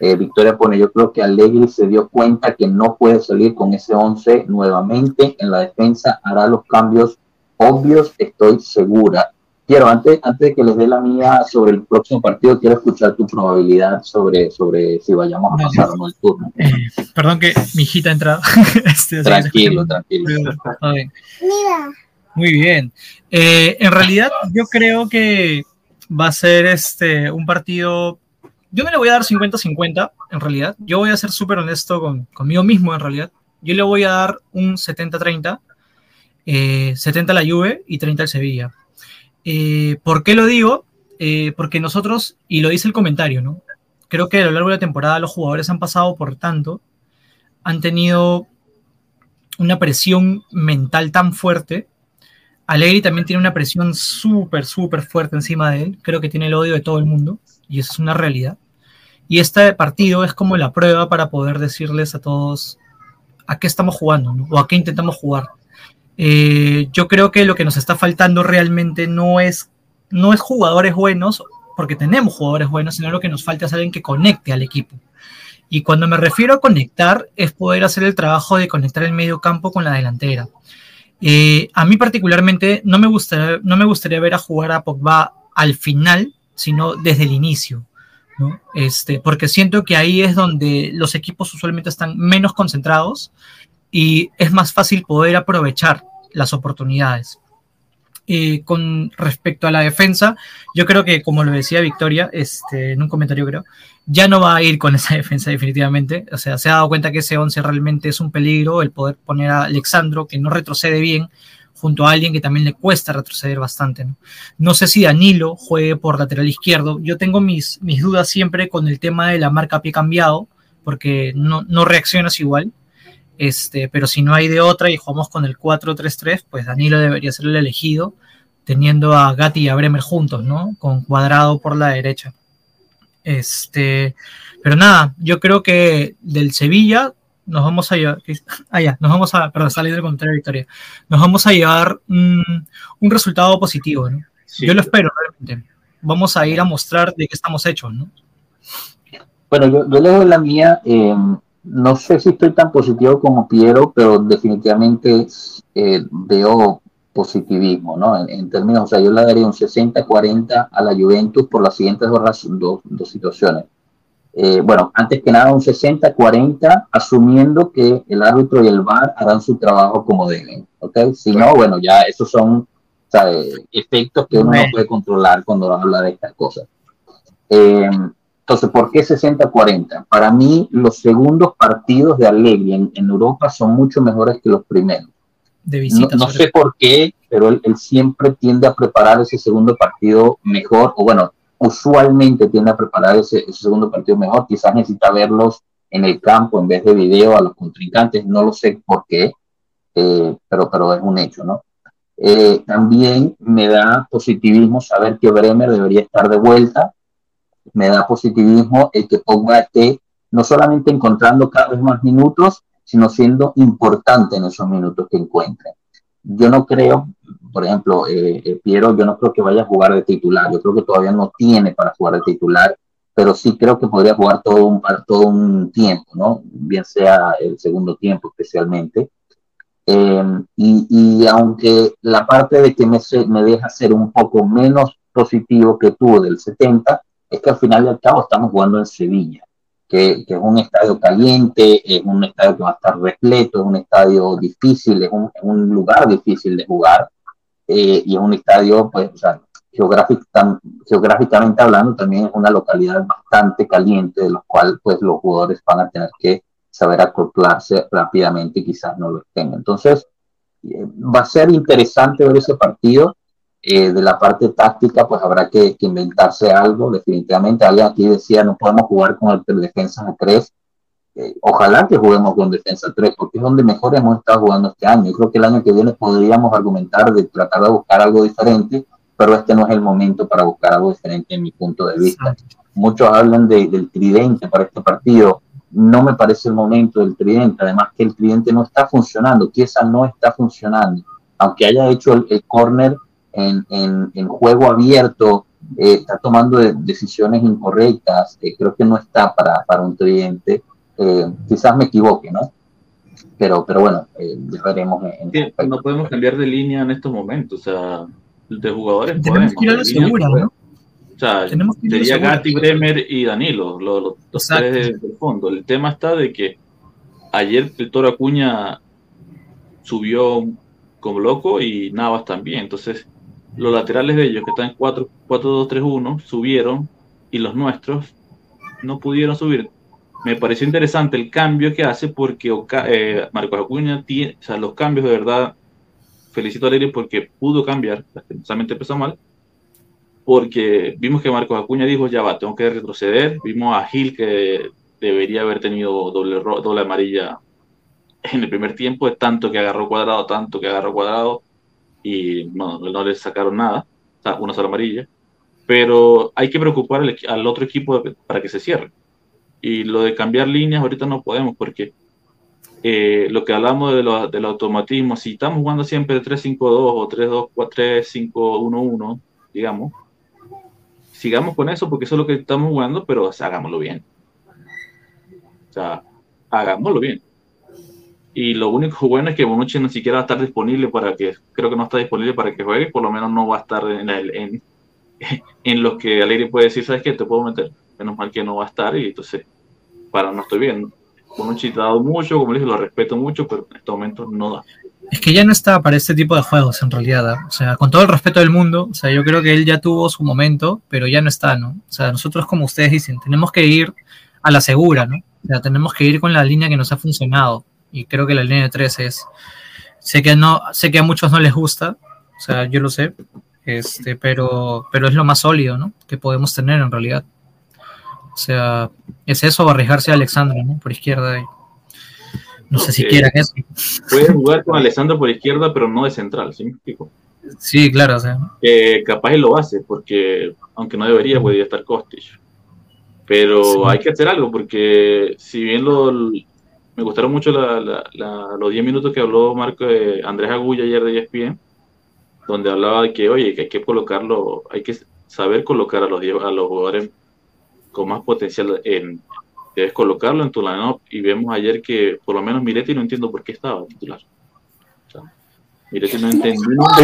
Eh, Victoria pone, yo creo que Allegri se dio cuenta que no puede salir con ese 11 nuevamente en la defensa, hará los cambios obvios, estoy segura. Quiero, antes, antes de que les dé la mía sobre el próximo partido, quiero escuchar tu probabilidad sobre, sobre si vayamos a pasar o no el turno. Eh, perdón que mi hijita ha entrado. Este, tranquilo, tranquilo. Mira. Muy bien. Eh, en realidad, yo creo que va a ser este, un partido. Yo no le voy a dar 50-50, en realidad. Yo voy a ser súper honesto con, conmigo mismo, en realidad. Yo le voy a dar un 70-30. 70 eh, la Juve y 30 el Sevilla. Eh, ¿Por qué lo digo? porque nosotros, y lo dice el comentario, ¿no? Creo que a lo largo de la temporada los jugadores han pasado por tanto, han tenido una presión mental tan fuerte Allegri también tiene una presión súper, súper fuerte encima de él. Creo que tiene el odio de todo el mundo y eso es una realidad. Y este partido es como la prueba para poder decirles a todos a qué estamos jugando o a qué intentamos jugar. Eh, yo creo que lo que nos está faltando realmente no es, no es jugadores buenos, porque tenemos jugadores buenos, sino lo que nos falta es alguien que conecte al equipo. Y cuando me refiero a conectar, es poder hacer el trabajo de conectar el medio campo con la delantera. Eh, a mí particularmente no me, gustaría, no me gustaría ver a jugar a Pogba al final, sino desde el inicio. Este, porque siento que ahí es donde los equipos usualmente están menos concentrados y es más fácil poder aprovechar las oportunidades. Eh, con respecto a la defensa, yo creo que, como lo decía Victoria, este, en un comentario creo, ya no va a ir con esa defensa definitivamente. O sea, se ha dado cuenta que ese 11 realmente es un peligro, el poder poner a Alexandro, que no retrocede bien, junto a alguien que también le cuesta retroceder bastante. No, sé si Danilo juegue por lateral izquierdo. Yo tengo mis, mis dudas siempre con el tema de la marca pie cambiado, porque no, no reaccionas igual. Este, pero si no hay de otra y jugamos con el 4-3-3, pues Danilo debería ser el elegido, teniendo a Gatti y a Bremer juntos, ¿no? Con cuadrado por la derecha. Este, pero nada, yo creo que del Sevilla nos vamos a llevar, ah, ya, nos vamos a, perdón, salir del comentario de Victoria, nos vamos a llevar un, resultado positivo, ¿no? Yo lo espero realmente. Vamos a ir a mostrar de qué estamos hechos, ¿no? Bueno, yo, yo leo la mía. Eh, no sé si estoy tan positivo como quiero, pero definitivamente eh, veo positivismo, ¿no? En, términos, o sea, yo le daría un 60-40 a la Juventus por las siguientes dos, dos, situaciones. Eh, bueno, antes que nada un 60-40, asumiendo que el árbitro y el VAR harán su trabajo como deben, ¿ok? Si no, bueno, ya esos son efectos que uno no puede controlar cuando habla de estas cosas. Eh, entonces, ¿por qué 60-40? Para mí, los segundos partidos de Allegri en, Europa son mucho mejores que los primeros. De visita, no, sé por qué, pero él, siempre tiende a preparar ese segundo partido mejor, o bueno, usualmente tiende a preparar ese, segundo partido mejor. Quizás necesita verlos en el campo en vez de video a los contrincantes, no lo sé por qué, eh, pero, pero es un hecho, ¿no? Eh, también me da positivismo saber que Bremer debería estar de vuelta me da positivismo el que Pogba esté no solamente encontrando cada vez más minutos, sino siendo importante en esos minutos que encuentre. Yo no creo, por ejemplo, eh, eh, Piero, yo no creo que vaya a jugar de titular, yo creo que todavía no tiene para jugar de titular, pero sí creo que podría jugar todo un, todo un tiempo, ¿no? Bien sea el segundo tiempo especialmente. Eh, y, y, aunque la parte de que me, me deja ser un poco menos positivo que tú del 70, es que al final al cabo estamos jugando en Sevilla, que, es un estadio caliente, es un estadio que va a estar repleto, es un estadio difícil, es un, lugar difícil de jugar eh, y es un estadio, pues, o sea, geográficamente hablando, también es una localidad bastante caliente, de lo cual, pues, los jugadores van a tener que saber acoplarse rápidamente y quizás no lo estén. Entonces, eh, va a ser interesante ver ese partido. Eh, de la parte táctica, pues habrá que, inventarse algo, definitivamente. Alguien aquí decía, no podemos jugar con el defensa a 3. Eh, ojalá que juguemos con defensa 3, porque es donde mejor hemos estado jugando este año. Yo creo que el año que viene podríamos argumentar de tratar de buscar algo diferente, pero este no es el momento para buscar algo diferente en mi punto de vista. Muchos hablan del tridente para este partido. No me parece el momento del tridente, además que el tridente no está funcionando, Chiesa no está funcionando. Aunque haya hecho el, el córner, en, en, juego abierto, eh, está tomando decisiones incorrectas, eh, creo que no está para, para un tridente. Eh, quizás me equivoque, ¿no? Pero, pero bueno, ya veremos. no podemos cambiar de línea en estos momentos, o sea, de jugadores. Tenemos que ir a la segura, ¿no? O sea, sería Gatti, Bremer y Danilo, los, los tres del fondo. El tema está de que ayer el Toro Acuña subió como loco y Navas también. Entonces, los laterales de ellos, que están en 4-2-3-1, subieron y los nuestros no pudieron subir. Me pareció interesante el cambio que hace porque eh, Marcos Acuña tiene, o los cambios de verdad, felicito a Alegre porque pudo cambiar, lastimosamente empezó mal, porque vimos que Marcos Acuña dijo, ya va, tengo que retroceder, vimos a Gil que debería haber tenido doble, doble amarilla en el primer tiempo, es tanto que agarró cuadrado, tanto que agarró cuadrado, y no, no le sacaron nada, o sea, una sola amarilla, pero hay que preocupar al, otro equipo para que se cierre. Y lo de cambiar líneas ahorita no podemos porque eh, lo que hablamos de lo, del automatismo, si estamos jugando siempre 3-5-2 o 3-2-4-3-5-1-1, digamos, sigamos con eso porque eso es lo que estamos jugando, pero hagámoslo bien. O sea, hagámoslo bien. Y lo único bueno es que Bonucci ni siquiera va a estar disponible para que, creo que no está disponible para que juegue, por lo menos no va a estar en, en, en los que Alegre puede decir, ¿sabes qué? Te puedo meter. Menos mal que no va a estar y entonces, para no estoy bien. Bonucci te ha dado mucho, como le dije, lo respeto mucho, pero en este momento no da. Es que ya no está para este tipo de juegos, en realidad. ¿ah? O sea, con todo el respeto del mundo, o sea, yo creo que él ya tuvo su momento, pero ya no está, ¿no? O sea, nosotros, como ustedes dicen, tenemos que ir a la segura, ¿no? O sea, tenemos que ir con la línea que nos ha funcionado y creo que la línea de tres es, sé que no, sé que a muchos no les gusta, o sea, yo lo sé, este, pero, pero es lo más sólido, ¿no? Que podemos tener en realidad. O sea, es eso, arriesgarse a Alexandro, ¿no? Por izquierda. no sé si quieran eso. Puede jugar con Alexandro por izquierda, pero no de central, ¿sí me explico? Sí, claro, o sea. capaz él lo hace, porque aunque no debería, podría estar Kostic. Pero hay que hacer algo, porque si bien lo, me gustaron mucho los 10 minutos que habló Marco eh, Andrés Agulla ayer de ESPN, donde hablaba de que, oye, que hay que colocarlo, hay que saber colocar a los, a los jugadores con más potencial en, debes colocarlo en tu line-up. Y vemos ayer que por lo menos Miretti no entiendo por qué estaba titular. O sea, Miretti no entendí.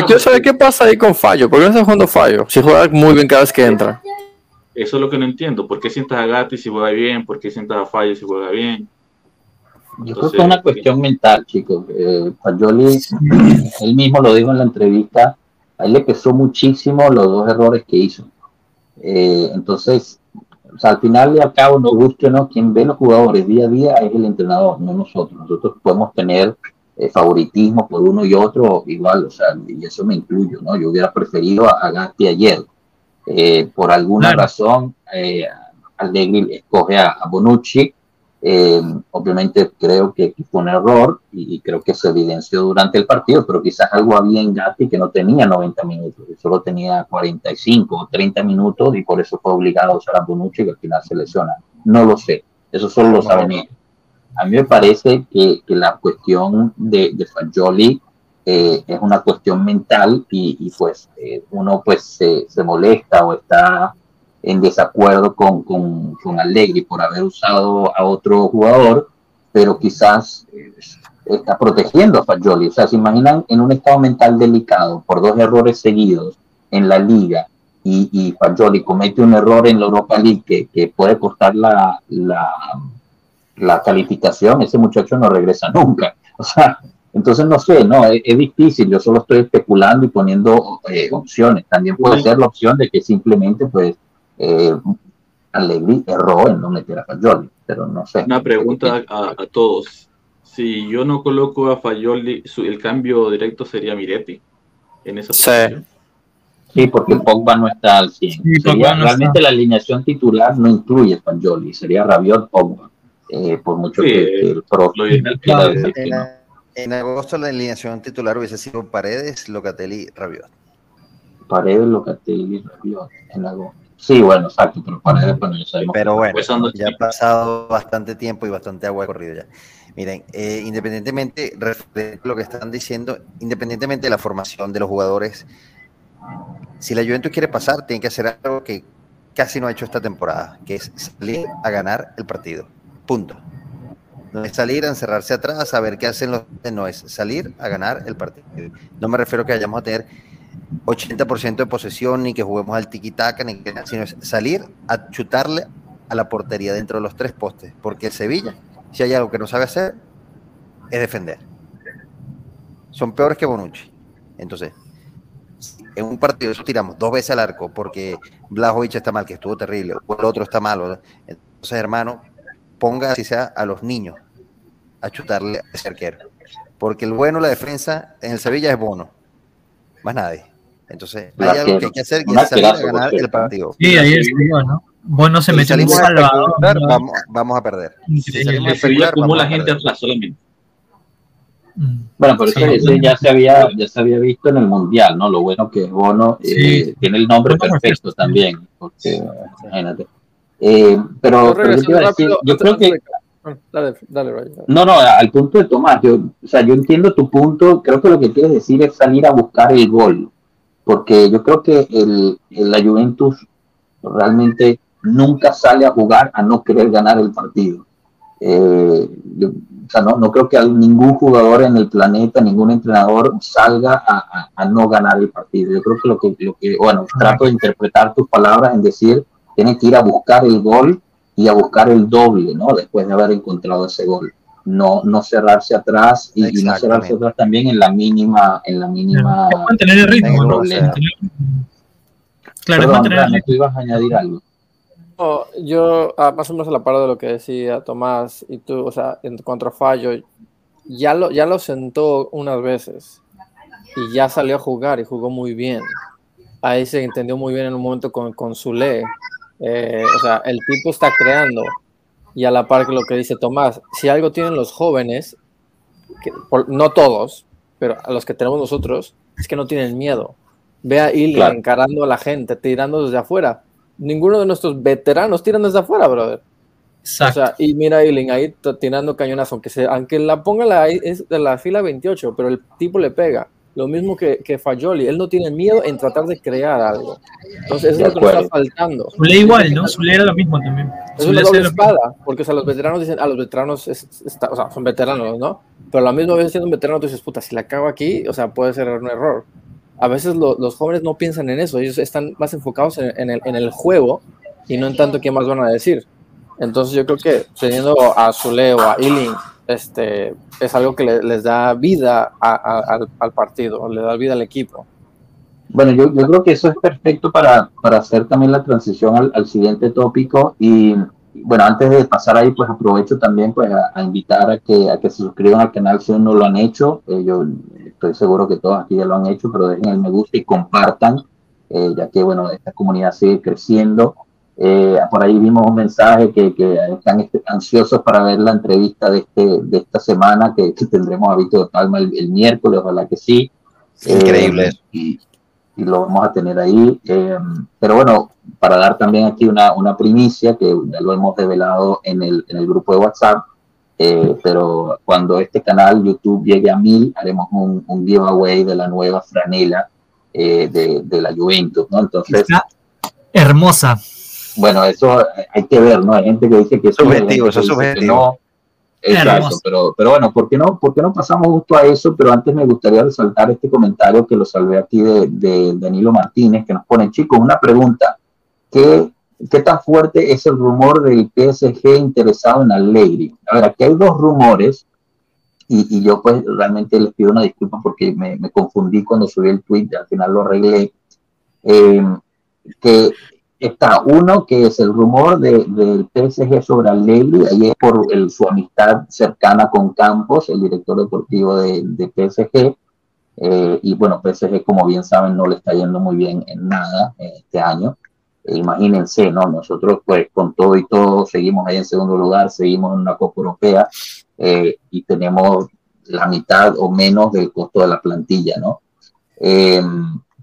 Yo saber qué pasa ahí con Fallo. ¿Por qué no está jugando Fallo? Si juega muy bien cada vez que entra. Eso es lo que no entiendo. ¿Por qué sientas a Gatti si juega bien? ¿Por qué sientas a Fallo si juega bien? Yo creo que es una cuestión mental, chicos. Eh, Fagioli, él mismo lo dijo en la entrevista, a él le pesó muchísimo los dos errores que hizo. Eh, entonces, o sea, al final y al cabo, nos guste o no, quien ve los jugadores día a día es el entrenador, no nosotros. Nosotros podemos tener eh, favoritismo por uno y otro igual, o sea, y eso me incluyo, ¿no? Yo hubiera preferido a, a Gatti ayer. Eh, por alguna Claro. razón, eh, Allegri escoge a, a Bonucci. Eh, obviamente creo que fue un error y, creo que se evidenció durante el partido, pero quizás algo había en Gatti que no tenía 90 minutos, solo tenía 45 o 30 minutos y por eso fue obligado a usar a Bonucci que al final se. No lo sé, eso solo lo saben ellos. A mí me parece que, la cuestión de, de Fagioli eh, es una cuestión mental y, y pues eh, uno pues se, se molesta o está en desacuerdo con, con, con Allegri por haber usado a otro jugador, pero quizás eh, está protegiendo a Fagioli. O sea, se imaginan en un estado mental delicado por dos errores seguidos en la liga y, y Fagioli comete un error en la Europa League que, que puede costar la, la, la calificación, ese muchacho no regresa nunca. O sea, entonces no sé, no, es, es difícil, yo solo estoy especulando y poniendo eh, opciones. También puede ser la opción de que simplemente pues eh, Allegri erró en no meter a Fagioli, pero no sé. Una pregunta a, a todos. Si yo no coloco a Fayoli, su- el cambio directo sería Miretti en esa Sí. posición. Sí, porque Pogba no está al 100. Sí, Sería- Pogba no realmente la alineación titular no incluye a Fagioli, sería Rabiot Pogba, eh, por mucho Sí, que, que el pro lo ideal quiera claro, decir que En, no. en agosto la alineación titular hubiese sido Paredes, Locatelli, Rabiot. Paredes, Locatelli, Rabiot, en algo. Sí, bueno, exacto, pero Paredes, bueno, ya sabemos Pero bueno, Empezando ya ha pasado bastante tiempo y bastante agua ha corrido ya. Miren, eh, independientemente, a lo que están diciendo, independientemente de la formación de los jugadores, si la Juventus quiere pasar, tiene que hacer algo que casi no ha hecho esta temporada, que es salir a ganar el partido. Punto. No es salir a encerrarse atrás a ver qué hacen los... No, es salir a ganar el partido. No me refiero a que vayamos a tener 80% de posesión, ni que juguemos al tiki-taka, ni que sino salir a chutarle a la portería dentro de los tres postes. Porque el Sevilla, si hay algo que no sabe hacer, es defender. Son peores que Bonucci. Entonces, en un partido eso tiramos dos veces al arco porque Blajovic está mal, que estuvo terrible, o el otro está malo. Entonces, hermano, ponga así sea a los niños a chutarle a ese arquero. Porque el bueno, la defensa en el Sevilla es Bono. Más nadie. Entonces, hay Arquero. algo que hay que hacer y es salir a ganar el ¿eh? partido. Sí, dio, ¿no? Bueno, se Si metió en un salimos a salvador. especular, ¿no? vamos, vamos a perder. Si salimos a especular, vamos acumula a gente perder. atrás solamente. Mm. Bueno, pero Sí. ese, ese ya se había ya se había visto en el mundial, ¿no? Lo bueno que Bono eh, Sí. tiene el nombre Bono perfecto también, porque imagínate. Eh, pero, Yo pero yo, rápido, yo creo que Bueno, Dale, dale, Ryan. no, no, al punto de Tomás, yo, o sea, yo entiendo tu punto, creo que lo que quieres decir es salir a buscar el gol, porque yo creo que el, la Juventus realmente nunca sale a jugar a no querer ganar el partido. Eh, yo, o sea, no, no creo que ningún jugador en el planeta, ningún entrenador salga a, a- a no ganar el partido. Yo creo que lo que, lo que, bueno, trato de interpretar tus palabras en decir, tiene que ir a buscar el gol y a buscar el doble, ¿no? Después de haber encontrado ese gol. No, no cerrarse atrás y, y no cerrarse atrás también en la mínima, en la mínima. Es mantener el ritmo, ¿no? o sea. Mantener- Claro, es Perdón, mantener el Rana, ritmo. tú ibas a añadir algo. No, yo, ah, más o menos a la par de lo que decía Tomás y tú, o sea, en cuanto a fallo, ya lo, ya lo sentó unas veces y ya salió a jugar y jugó muy bien. Ahí se entendió muy bien en un momento con, con Zule. Eh, o sea, el tipo está creando y a la par que lo que dice Tomás, si algo tienen los jóvenes, que, por- no todos, pero a los que tenemos nosotros, es que no tienen miedo. Ve a Ilya Claro. encarando a la gente, tirando desde afuera. Ninguno de nuestros veteranos tiran desde afuera, brother. O Exacto. sea, y mira a Eiling ahí tirando cañonazo, aunque, se, aunque la ponga la, es de la fila 28, pero el tipo le pega. Lo mismo que, que Fagioli, él no tiene miedo en tratar de crear algo. Entonces, eso es lo que nos está faltando. Zule igual, ¿no? Zule era lo mismo también. Es una doble espada, porque o sea, los veteranos dicen, a los veteranos es, está, o sea, son veteranos, ¿no? Pero a la misma vez siendo un veterano, tú dices, puta, si la cago aquí, o sea, puede ser un error. A veces lo, los jóvenes no piensan en eso, ellos están más enfocados en, en, el, en, el, juego y no en tanto qué más van a decir. Entonces yo creo que teniendo a Zule o a Ealing este, es algo que le, les da vida a, a, al, al, partido, le da vida al equipo. Bueno, yo, yo creo que eso es perfecto para, para hacer también la transición al, al, siguiente tópico y bueno, antes de pasar ahí, pues aprovecho también pues a, a, invitar a que, a que se suscriban al canal si aún no lo han hecho. Eh, yo estoy seguro que todos aquí ya lo han hecho, pero dejen el me gusta y compartan, eh, ya que bueno, esta comunidad sigue creciendo. Eh, por ahí vimos un mensaje que, que, están ansiosos para ver la entrevista de, este, de esta semana que, que tendremos a Víctor de Palma el, el, miércoles, ojalá que sí. Increíble. Eh, y, y, lo vamos a tener ahí. Eh, pero bueno, para dar también aquí una, una primicia que ya lo hemos develado en el, en el grupo de WhatsApp. pero cuando este canal YouTube llegue a mil, haremos un, un giveaway de la nueva franela de, de, la Juventus, ¿no? Entonces. Está hermosa bueno, eso hay que ver, ¿no? Hay gente que dice que eso subjetivo, eso es subjetivo. No. Exacto, pero, pero bueno, ¿por qué, no, ¿por qué no pasamos justo a eso? Pero antes me gustaría resaltar este comentario que lo salvé aquí de, de Danilo Martínez, que nos pone, chicos, una pregunta. ¿Qué, ¿Qué tan fuerte es el rumor del PSG interesado en Allegri? A ver, aquí hay dos rumores, y, y yo pues realmente les pido una disculpa porque me, me confundí cuando subí el tweet, al final lo arreglé. Eh, que está uno que es el rumor del de, PSG sobre Allegri, ahí es por el, su amistad cercana con Campos, el director deportivo de, PSG. Eh, y bueno, PSG, como bien saben, no le está yendo muy bien en nada este año. Eh, imagínense, ¿no? Nosotros, pues, con todo y todo, seguimos ahí en segundo lugar, seguimos en una Copa Europea eh, y tenemos la mitad o menos del costo de la plantilla, ¿no?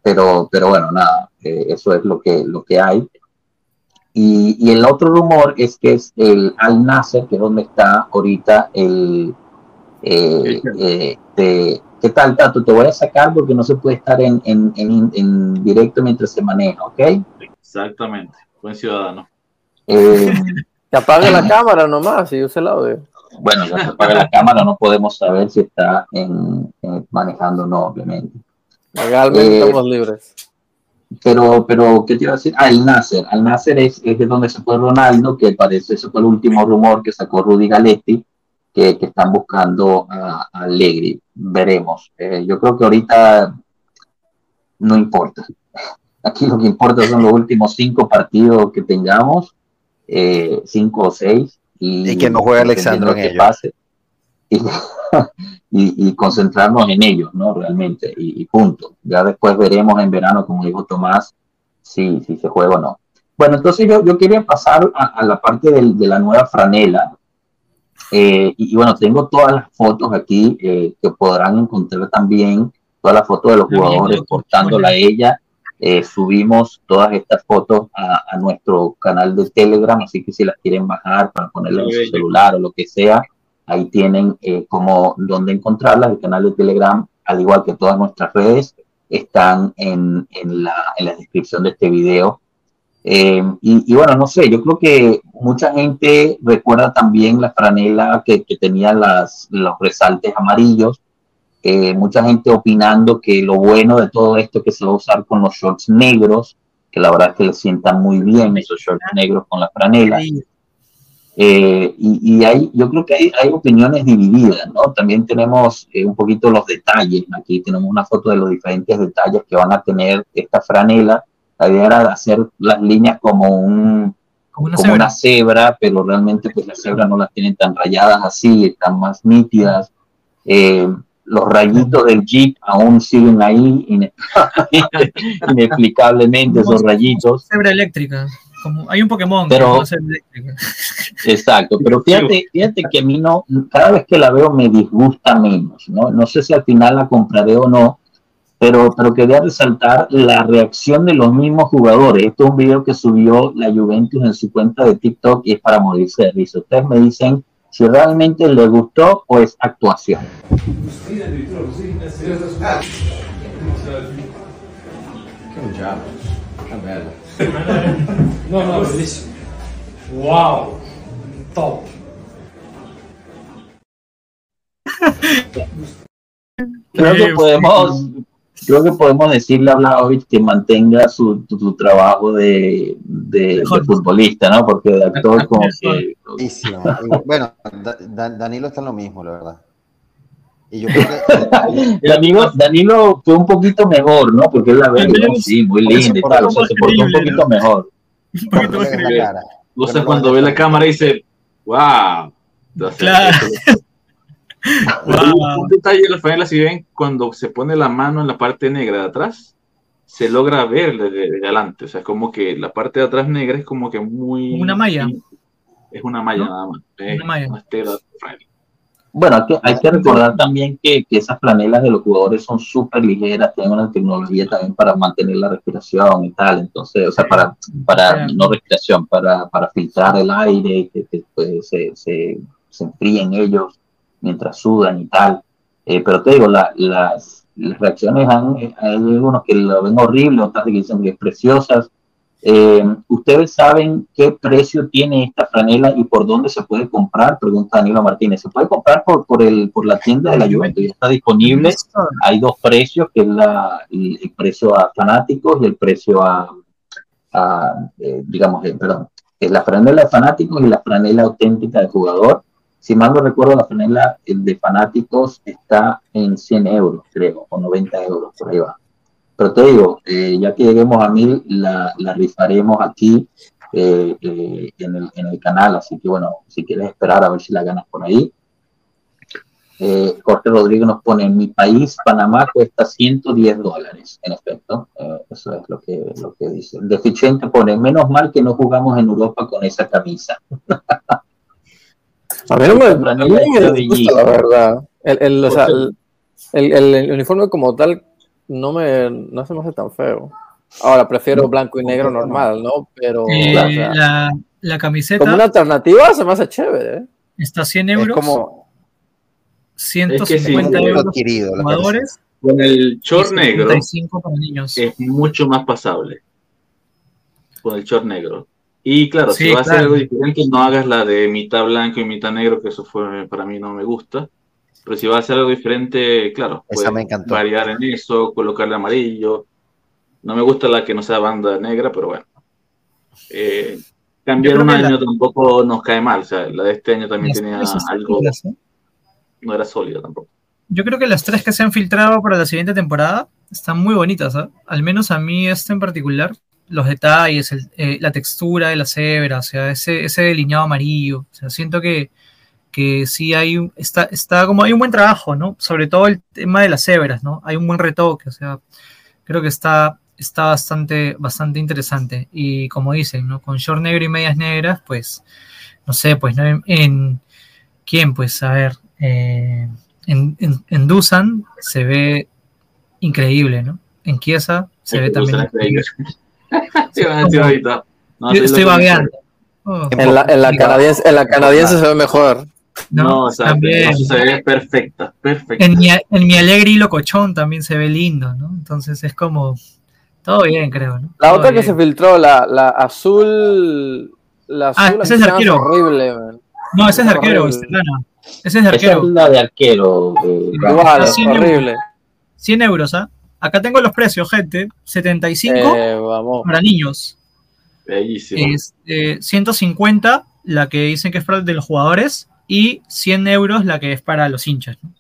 Pero, pero bueno, nada, eh, eso es lo que, lo que hay. Y, y, el otro rumor es que es el Al Nasser, que es donde está ahorita el... Eh, eh, de, ¿Qué tal, Tato? Te voy a sacar porque no se puede estar en, en, en, en directo mientras se maneja, ¿ok? Exactamente, buen ciudadano. Eh, que apague la cámara nomás y use el audio. Bueno, ya se apaga la cámara, no podemos saber si está en, manejando o no, obviamente. Legalmente eh, estamos libres. Pero, pero, ¿qué te iba a decir? Ah, el Nasser. Al Nasser es, es de donde se fue Ronaldo, que parece, ese fue el último rumor que sacó Rudy Galetti, que, que están buscando a, a Allegri. Veremos. Eh, yo creo que ahorita no importa. Aquí lo que importa son los últimos cinco partidos que tengamos, eh, cinco o seis. Y, y que no juegue Alexandro en ellos. Pase. Y, y, y, concentrarnos en ellos, ¿no? Realmente, y, y, punto. Ya después veremos en verano, como dijo Tomás, si, si se juega o no. Bueno, entonces yo, yo quería pasar a, a la parte del, de la nueva franela. Eh, y, bueno, tengo todas las fotos aquí eh, que podrán encontrar también, todas las fotos de los jugadores portándola a ella. Eh, subimos todas estas fotos a, a, nuestro canal de Telegram, así que si las quieren bajar para ponerla en su celular o lo que sea, Ahí tienen eh, como dónde encontrarlas. El canal de Telegram, al igual que todas nuestras redes, están en, en, la, en la, descripción de este video. Eh, y, y, bueno, no sé, yo creo que mucha gente recuerda también la franela que, tenía las, los resaltes amarillos. Eh, mucha gente opinando que lo bueno de todo esto es que se va a usar con los shorts negros, que la verdad es que le sientan muy bien esos shorts negros con la franela. Eh, y, y hay, yo creo que hay, hay, opiniones divididas, ¿no? También tenemos eh, un poquito los detalles. Aquí tenemos una foto de los diferentes detalles que van a tener esta franela. La idea era hacer las líneas como, un, como, una, como cebra. una cebra, pero realmente pues las cebras no las tienen tan rayadas así, están más nítidas. Eh, los rayitos del Jeep aún siguen ahí inexplicablemente, esos rayitos. Cebra eléctrica. Como, hay un Pokémon pero, exacto pero fíjate fíjate que a mí no cada vez que la veo me disgusta menos no no sé si al final la compraré o no pero pero quería resaltar la reacción de los mismos jugadores. Esto es un video que subió la Juventus en su cuenta de TikTok y es para morirse de risa. Ustedes me dicen si realmente le gustó o es actuación. No, no, bellissimo. Wow, top. Creo que podemos, creo que podemos decirle a Vlahovic que mantenga su, su, trabajo de, de, de, futbolista, ¿no? Porque de actor como que... Bueno, Da- Danilo está en lo mismo, la verdad. Y yo creo que Danilo, Danilo fue un poquito mejor, ¿no? Porque él la ve, ¿no? sí, muy linda y tal, o sea, se portó un poquito mejor. Un poquito más creíble. no cuando ve la cámara dice, wow. Entonces, Claro. Wow. Un detalle de la franela, si ven, cuando se pone la mano en la parte negra de atrás, se logra ver de, de- de adelante. O sea, es como que la parte de atrás negra es como que muy. Una malla. Es una malla ¿No? nada más. Es Una malla. una tela de franela. Bueno, hay que, hay que recordar también que, que esas planelas de los jugadores son súper ligeras, tienen una tecnología también para mantener la respiración y tal, entonces, o sea, para, para no respiración, para, para filtrar el aire, que, que, pues, se, se, se enfríen ellos mientras sudan y tal. Eh, pero te digo, la- las, las reacciones han, hay algunos que lo ven horrible, otras que dicen que es preciosas. Eh, ¿Ustedes saben qué precio tiene esta franela y por dónde se puede comprar? Pregunta Danilo Martínez. Se puede comprar por, por, el, por la tienda de la Juventus, ya está disponible. Hay dos precios, que es la, el, precio a fanáticos y el precio a, eh, digamos, eh, perdón, es la franela de fanáticos y la franela auténtica de jugador. Si mal no recuerdo, la franela el de fanáticos está en 100 euros, creo, o 90 euros, por ahí va. Pero te digo, eh, ya que lleguemos a mil, la, la rifaremos aquí eh, eh, en, el, en el canal. Así que bueno, si quieres esperar a ver si la ganas por ahí. Jorge Rodríguez nos pone, en mi país, Panamá, cuesta 110 dólares, en efecto. Eso es lo que, lo que dice. El deficiente pone, menos mal que no jugamos en Europa con esa camisa. A mí no me, a mí me la verdad. El, el, o sea, el, el- el uniforme como tal no me no se me hace tan feo. Ahora prefiero blanco y negro normal, ¿no? Pero Eh, o sea, la, la camiseta como una alternativa se me hace chévere. ¿eh? está a 100 es euros, como 150 Es que sí, un euros adquirido. jugadores Con el short negro 75 para niños. es mucho más pasable. Con el short negro. Y claro, Sí, si vas a hacer algo diferente, no hagas la de mitad blanco y mitad negro, que eso fue para mí no me gusta. Pero si vas a hacer algo diferente, claro, Esa me encantó. variar en eso, colocarle amarillo. No me gusta la que no sea banda negra, pero bueno. Eh, cambiar un año tampoco nos cae mal. O sea, la de este año también Las tenía algo, ¿eh? no era sólida tampoco. Yo creo que las tres que se han filtrado para la siguiente temporada están muy bonitas, ¿ah? Al menos a mí este en particular, los detalles, el- eh, la textura de la cebra, o sea, ese, ese delineado amarillo, o sea, siento que, que sí hay, un- está, está como hay un buen trabajo, ¿no? Sobre todo el tema de las cebras, ¿no? Hay un buen retoque, o sea, creo que está, está bastante, bastante interesante. Y como dicen, ¿no? Con short negro y medias negras, pues, no sé, pues, ¿no? En, en- ¿quién? Pues, a ver, eh, en, en, en Dusan se ve increíble, ¿no? En Chiesa se ve también increíble. Sí, van a decir ahorita. No, Yo sí, estoy lo que- babeando. Oh, En la, en la canadiense, en la canadiense se ve mejor. No, No, o sea, también. no, se ve perfecta, perfecta. En mi, en mi alegre y locochón también se ve lindo, ¿no? Entonces es como todo bien, creo, ¿no? La Todo otra que se filtró, la, la azul. La Ah, azul ese es arquero. horrible, man. No, ese es de arquero. Estrellana. Ese es de Esa es arquero. la de arquero. eh, Igual, horrible. 100 euros, ¿ah? Acá tengo los precios, gente. 75 Eh, vamos. para niños. Bellísimo. Es, eh, 150 la que dicen que es para de los jugadores y 100 euros la que es para los hinchas. ¿no?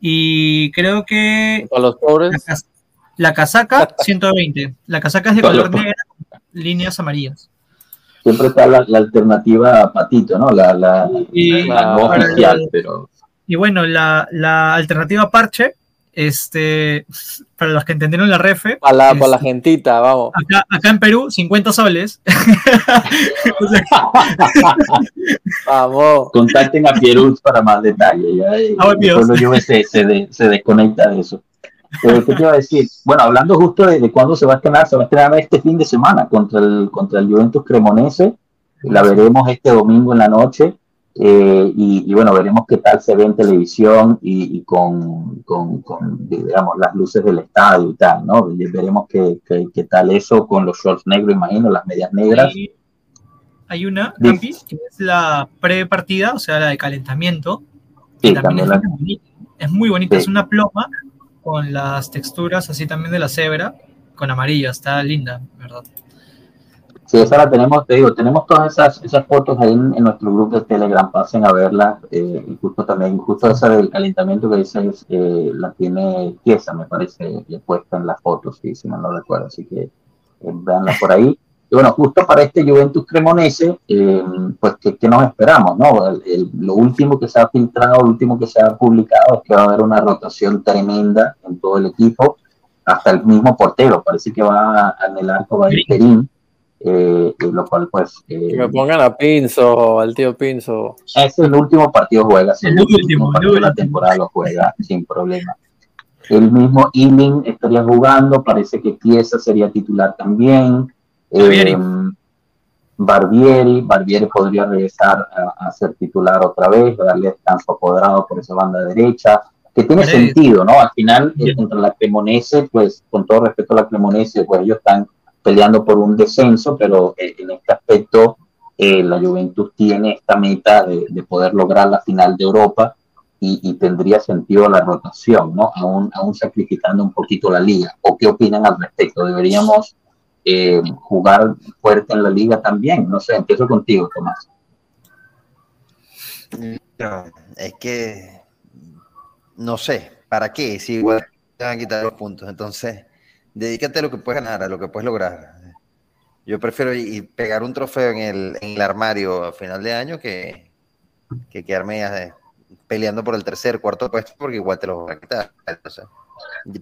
Y creo que Para los la, pobres. cas- la casaca 120. La casaca es de color negra, líneas amarillas. Siempre está la, la alternativa patito, ¿no? La, la, Y, la no oficial, el- pero y bueno, la, la alternativa parche, este, para los que entendieron la refe, Para la, para la gentita, vamos. acá, acá en Perú 50 soles. Vamos. contacten a Pieruz para más detalles. Ya, y Ah, el Dios. pueblo Juve se, se, de- se desconecta de eso. Pero, ¿Qué te iba a decir? Bueno, hablando justo de, de cuándo se va a estrenar, se va a estrenar este fin de semana contra el, contra el Juventus Cremonese. La veremos este domingo en la noche. Eh, y, y, bueno, veremos qué tal se ve en televisión y, y con, con, con, digamos, las luces del estadio y tal, ¿no? Veremos qué, qué, qué, tal eso con los shorts negros, imagino, las medias negras. Hay, hay una, Campi, que es la pre-partida, o sea, la de calentamiento. Sí, también, también es, la... muy bonita. es muy bonita, Sí. es una ploma con las texturas así también de la cebra, con amarillo, está linda, ¿verdad? Sí, esa la tenemos, te digo, tenemos todas esas, esas fotos ahí en, en nuestro grupo de Telegram, pasen a verlas, eh, y justo también, justo esa del calentamiento que dices, eh, la tiene Kiesa, me parece, puesta en las fotos, sí, si mal no recuerdo, así que eh, véanla por ahí. Y bueno, justo para este Juventus Cremonese, eh, pues, ¿qué, qué nos esperamos? No? El, el, lo último que se ha filtrado, lo último que se ha publicado es que va a haber una rotación tremenda en todo el equipo, hasta el mismo portero, parece que va en el arco va a ir Perín, eh, lo cual pues... Eh, que me pongan a Pinzo, al tío Pinzo. Ese es el último partido juega, sí, El el último, último partido de la temporada lo juega sin problema. El mismo Ealing estaría jugando, parece que Chiesa sería titular también. Barbieri. Eh, Barbieri, Barbieri podría regresar a, a, ser titular otra vez, darle descanso apoderado por esa banda derecha, que tiene sentido, ¿no? Al final, eh, contra la Cremonese, pues con todo respeto a la Cremonese, pues ellos están peleando por un descenso, pero eh, en este aspecto eh, la Juventus tiene esta meta de, de, poder lograr la final de Europa y, tendría sentido la rotación, ¿no? Aún, sacrificando un poquito la liga. ¿O qué opinan al respecto? ¿Deberíamos eh, jugar fuerte en la liga también? No sé, empiezo contigo, Tomás. Es que no sé, ¿para qué? Si igual te van a quitar los puntos, entonces dedícate a lo que puedes ganar, a lo que puedes lograr. Yo prefiero ir pegar un trofeo en el, en el armario a final de año que, que quedarme eh, peleando por el tercer, cuarto puesto, porque igual te lo van a quitar. Entonces,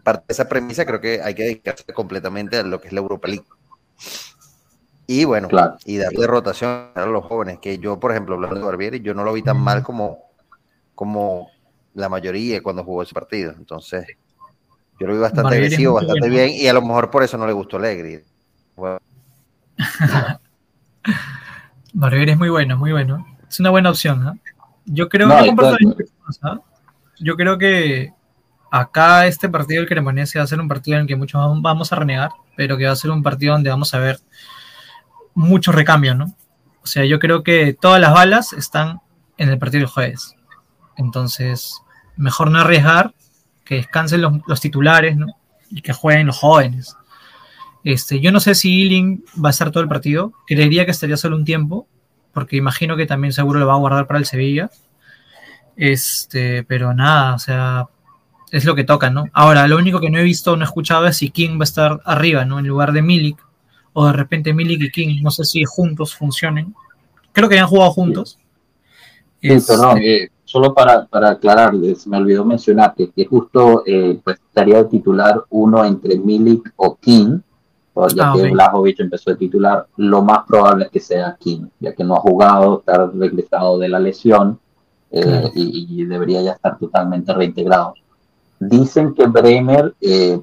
parte de esa premisa creo que hay que dedicarse completamente a lo que es la Europa League. Y bueno, claro. y darle rotación a los jóvenes, que yo, por ejemplo, hablando de Barbieri, yo no lo vi tan mal como, como la mayoría cuando jugó ese partido. Entonces, yo lo vi bastante Barbieri agresivo, bastante bien, y a lo mejor por eso no le gustó Alegri. Bueno, Barbieri es muy bueno, muy bueno. Es una buena opción. Yo creo No, yo comparto claro. la ¿ah? Yo creo que acá este partido, el Cremonese, va a ser un partido en el que muchos vamos a renegar, pero que va a ser un partido donde vamos a ver muchos recambios, ¿no? O sea, yo creo que todas las balas están en el partido del jueves. Entonces, mejor no arriesgar, que descansen los, los titulares, ¿no? Y que jueguen los jóvenes. Este, yo no sé si Ealing va a estar todo el partido. Creería que estaría solo un tiempo, porque imagino que también seguro lo va a guardar para el Sevilla. Este, pero nada, o sea, es lo que toca, ¿no? Ahora, lo único que no he visto o no he escuchado es si King va a estar arriba, ¿no? En lugar de Milik, o de repente Milik y King, no sé si juntos funcionen. Creo que han jugado juntos. Sí, este, perdón, eh, solo para, para aclarar, se me olvidó mencionar que, que justo eh, pues, estaría de titular uno entre Milik o King, ya ah, que okay. Blajovic empezó de titular, lo más probable es que sea King, ya que no ha jugado, está regresado de la lesión eh, y, y, debería ya estar totalmente reintegrado. Dicen que Bremer eh,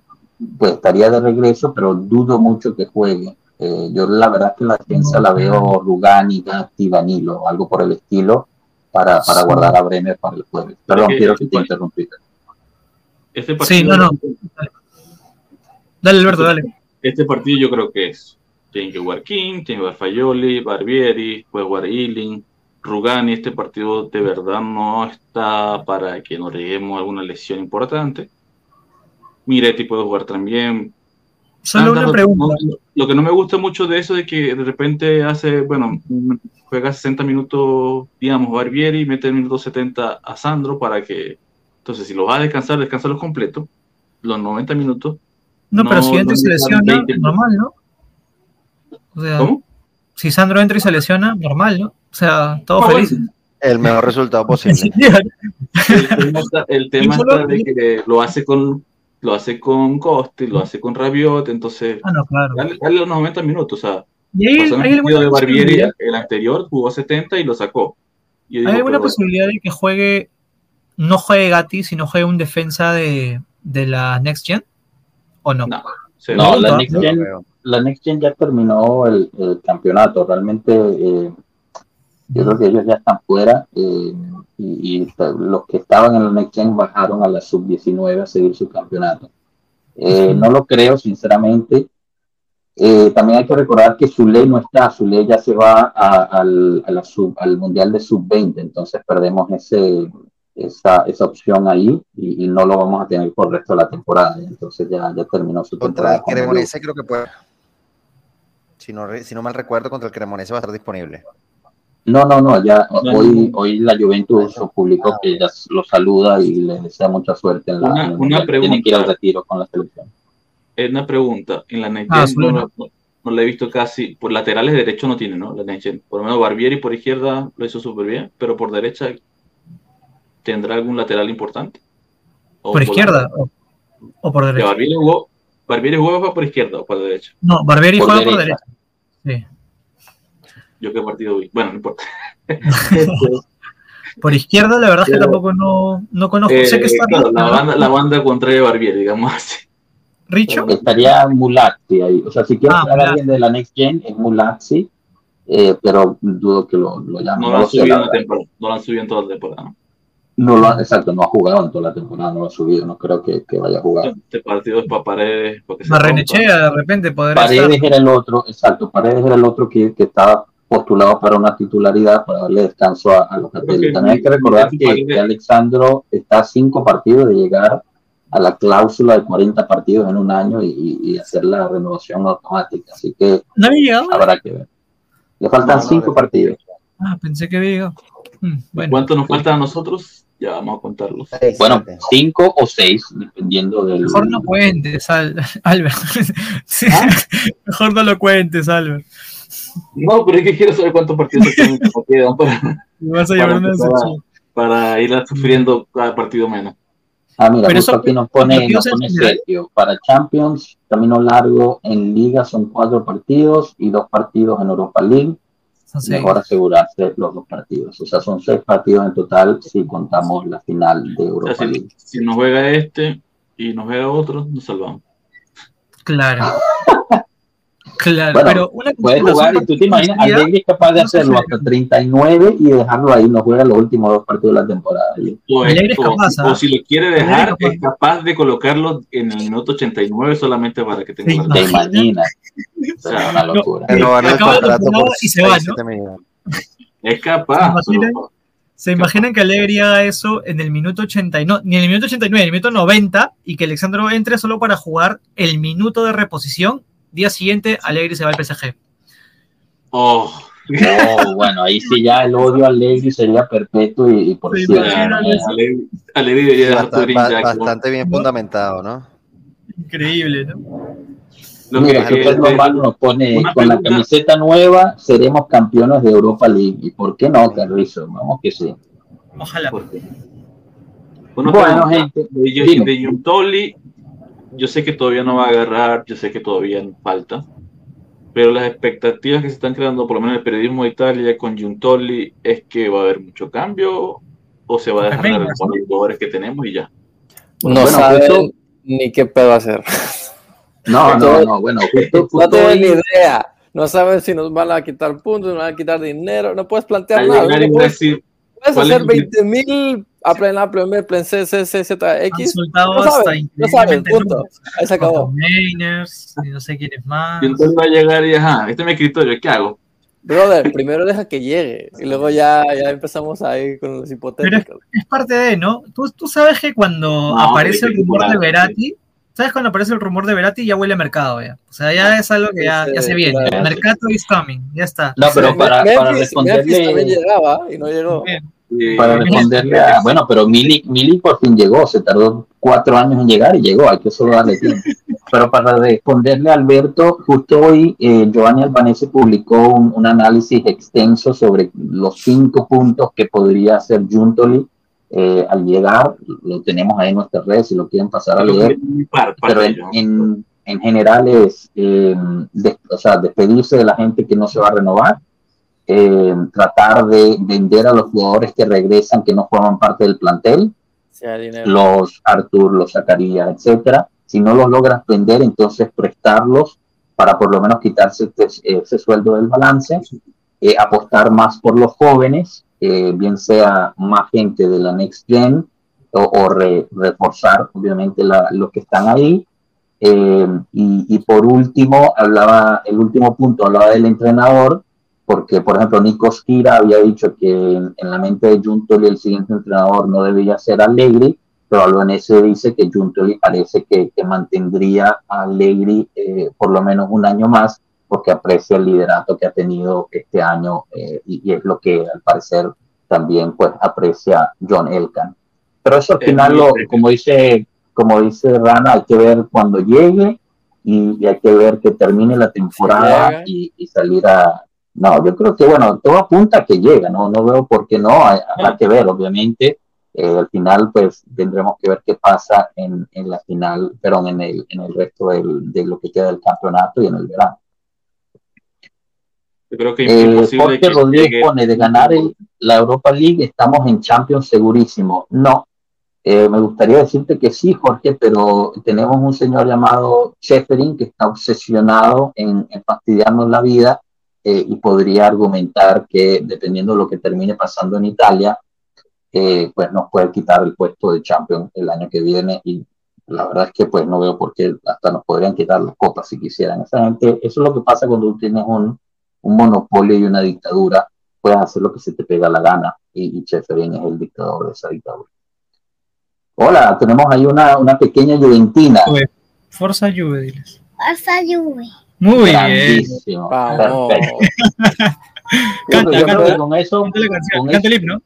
pues estaría de regreso, pero dudo mucho que juegue. Eh, yo la verdad es que la defensa la veo Rugani, Gatti, Danilo, algo por el estilo, para, para guardar a Bremer para el jueves. Perdón, quiero que te interrumpí. Este partido, sí, no, no. Dale, Alberto, dale. Este partido yo creo que es. Tiene que jugar King, tiene que jugar Fayoli, Barbieri, puede jugar Ealing, Rugani. Este partido de verdad no está para que nos lleguemos alguna lesión importante. Miretti puede jugar también. Solo una pregunta. No, lo que no me gusta mucho de eso es que de repente hace, bueno, juega 60 minutos, digamos, Barbieri y mete el minuto 70 a Sandro para que, entonces, si lo va a descansar, descansa los completos, los 90 minutos. No, no pero si entra y se lesiona, normal, ¿no? O sea, ¿Cómo? Si Sandro entra y se lesiona, normal, ¿no? O sea, todos Ah, felices. El mejor resultado posible. el tema está, el tema está de que lo hace con lo hace con Costi, lo hace con Rabiot, entonces ah, no, claro. dale, dale, los 90 minutos, o sea, y ahí, pasó en el de Barbieri, el anterior jugó 70 y lo sacó. Y digo, ¿Hay alguna posibilidad de que juegue, no juegue Gatti, sino juegue un defensa de, de la Next Gen? ¿O no? No, no la, Next Gen, la Next Gen ya terminó el, el campeonato, realmente eh, Yo creo que ellos ya están fuera eh, y, y los que estaban en el Next Gen bajaron a la sub-19 a seguir su campeonato. Eh, no lo creo, sinceramente. Eh, también hay que recordar que Zule no está, Zule ya se va a, al, a la sub, al Mundial de Sub-20, entonces perdemos ese, esa, esa opción ahí y, y, no lo vamos a tener por el resto de la temporada. Entonces ya, ya terminó su Contra temporada. el Cremonese creo que puede. Si no, si no mal recuerdo, contra el Cremonese va a estar disponible. No, no, no, ya No, hoy, hoy la Juventus publicó que ya lo saluda y le desea mucha suerte en la Una- en el una Mundial. Tiene que ir al pregunta. retiro con la selección. Eh, Una pregunta, en la Next Ah, no, no, no la he visto casi, por laterales derecho no tiene, ¿no? La Next Gen. Por lo menos Barbieri por izquierda lo hizo súper bien, pero por derecha tendrá algún lateral importante. O ¿Por izquierda o, o por derecha? Barbieri jugó, Barbieri jugó por izquierda o por derecha. No, Barbieri Por juega por derecha. derecha. Sí. Yo qué partido vi. Bueno, no importa. Por izquierda, la verdad es que tampoco no, no conozco. Eh, sé que está claro, la banda, la banda contraria de Barbieri, digamos así. Richo. Estaría Mulazzi ahí. O sea, si quieres Ah, Mulazzi. alguien de la Next Gen, es Mulazzi, eh, pero dudo que lo, lo llamen. No lo han lo sé, subido la en la verdad. temporada. No lo han subido en toda la temporada. ¿no? No lo ha- exacto, no ha jugado en toda la temporada, no lo ha subido, no creo que, que vaya a jugar. Este partido es para paredes. Para Barrenechea, de repente, podría Paredes estar. era el otro, exacto, Paredes era el otro que, que estaba postulado para una titularidad, para darle descanso a, a los carteles. También hay que recordar que, que Alexandro está a cinco partidos de llegar a la cláusula de 40 partidos en un año y, hacer la renovación automática, así que ¿No había llegado? habrá que ver. Le faltan No, no, cinco no. partidos. Ah, pensé que había llegado. Mm, bueno, ¿Cuánto nos falta a nosotros? Ya vamos a contarlos. Seis, Bueno, siete. cinco o seis, dependiendo del... mejor no cuentes, Al- Albert. Sí, Mejor no lo cuentes, Albert. No, pero es que quiero saber cuántos partidos quedan para, Me vas a Para una ir sufriendo cada partido menos. Ah, mira, Pero justo eso- aquí nos pone, nos pone. Sergio. Para Champions, camino largo en Liga son cuatro partidos y dos partidos en Europa League. Son. Mejor asegurarse los dos partidos. O sea, son seis partidos en total si contamos la final de O sea, Europa si, League. si nos juega este y nos juega otro, nos salvamos. Claro. Claro, Bueno, pero una Puedes jugar ¿son y tú te imaginas, de Allegri es capaz de hacerlo hasta 39 y dejarlo ahí, no juega los últimos dos partidos de la temporada. Y- O, Alegre es o- capaz, o ¿ah? si lo quiere Alegre dejar, es es capaz de colocarlo en el minuto 89 solamente para que tenga la Te Imagina. imaginas. O sea, una locura. Por y se va. Es capaz. ¿Se imaginan? pero- ¿Se imaginan que Alegri haga eso en el minuto 80? y No, ni en el minuto 89, en el minuto 90 y que Alexandro entre solo para jugar el minuto de reposición? Día siguiente, Alegri se va al PSG. Oh, No, bueno, ahí sí ya el odio a Allegri sería perpetuo y, y por Sí, ¿no? Alegri Alegri debería Bastante, ba- bien fundamentado, ¿no? Increíble, ¿no? Lo Mira, que- que- Romano nos pone con la camiseta nueva, seremos campeones de Europa League. ¿Y por qué no, Carrizo? Vamos que sí. Ojalá. Bueno, pregunta. gente, De, de Giuntoli, yo sé que todavía no va a agarrar, yo sé que todavía falta, pero las expectativas que se están creando, por lo menos en el periodismo de Italia con Giuntoli, es que va a haber mucho cambio o se va a dejar con los jugadores que tenemos y ya. No Bueno, saben justo- ni qué pedo hacer. No, no, no, bueno, justo, No tienen ni idea. No saben si nos van a quitar puntos, nos van a quitar dinero. No puedes plantear nada. llegar No y puedes, decir, puedes ¿cuál hacer es? 20 mil a plena Premier, plan CCCZX. Han soltado No hasta saben, no saben, punto. Ahí se acabó. Mainers, y no sé quién es más. Giuntoli va a llegar y ajá, este es mi escritorio, ¿qué hago? Brother, primero deja que llegue y luego ya, ya empezamos ahí con los hipotéticos. Es parte de, ¿no? Tú, tú sabes que cuando No, aparece pero el es rumor de Verati, ¿sabes cuando aparece el rumor de Verati ya huele a mercado ya? O sea, ya es algo que ya, ya se viene. Claro. Mercado is coming, ya está. No, pero para, Memphis- para Memphis también responderle, llegaba y no llegó. Bien. Para responderle a, bueno, pero Mili, Mili por fin llegó, se tardó cuatro años en llegar y llegó, hay que solo darle tiempo. Pero para responderle a Alberto, justo hoy eh, Giovanni Albanese publicó un, un análisis extenso sobre los cinco puntos que podría hacer Juntoli eh, al llegar, lo tenemos ahí en nuestras redes si lo quieren pasar a leer. par- par pero de en, en, en general es eh, des- o sea, despedirse de la gente que no se va a renovar, eh, tratar de vender a los jugadores que regresan que no forman parte del plantel, los Artur, los Zacarías, etcétera. Si no los logras vender, entonces prestarlos para por lo menos quitarse este- ese sueldo del balance eh, apostar más por los jóvenes, eh, bien sea más gente de la Next Gen o, o re- reforzar obviamente la- los que están ahí. Eh, y, por último, hablaba, el último punto hablaba del entrenador, porque por ejemplo Nico Skira había dicho que en, la mente de Juntoli el siguiente entrenador no debía ser Allegri, pero Albanese dice que Juntoli parece que, que mantendría a Allegri eh, por lo menos un año más, porque aprecia el liderato que ha tenido este año eh, y, y es lo que al parecer también pues aprecia John Elkan. Pero eso al final, lo, como dice como dice Rana, hay que ver cuando llegue y, y hay que ver que termine la temporada y, y salir a... No, yo creo que, bueno, todo apunta a que llega, ¿no? No veo por qué no, hay, habrá que ver, obviamente. Eh, al final, pues, tendremos que ver qué pasa en, en la final, perdón, en el, en el resto del, de lo que queda del campeonato y en el verano. Yo creo que es Eh, imposible Jorge que Rodríguez llegue- pone de ganar el- la Europa League, estamos en Champions segurísimo. No, Eh, me gustaría decirte que sí, Jorge, pero tenemos un señor llamado Schäferin que está obsesionado en, en fastidiarnos la vida eh, y podría argumentar que dependiendo de lo que termine pasando en Italia, eh, pues nos puede quitar el puesto de Champions el año que viene y la verdad es que pues no veo por qué hasta nos podrían quitar las copas si quisieran. Esa gente, eso es lo que pasa cuando tú tienes un, un monopolio y una dictadura, puedes hacer lo que se te pega la gana y, y Schäferin es el dictador de esa dictadura. Hola, tenemos ahí una, una pequeña Juventina. Forza Juve, diles. Forza Juve. Muy bien. Vamos. Perfecto. Canta, canta. con eso, Canta la canción, con canta el himno.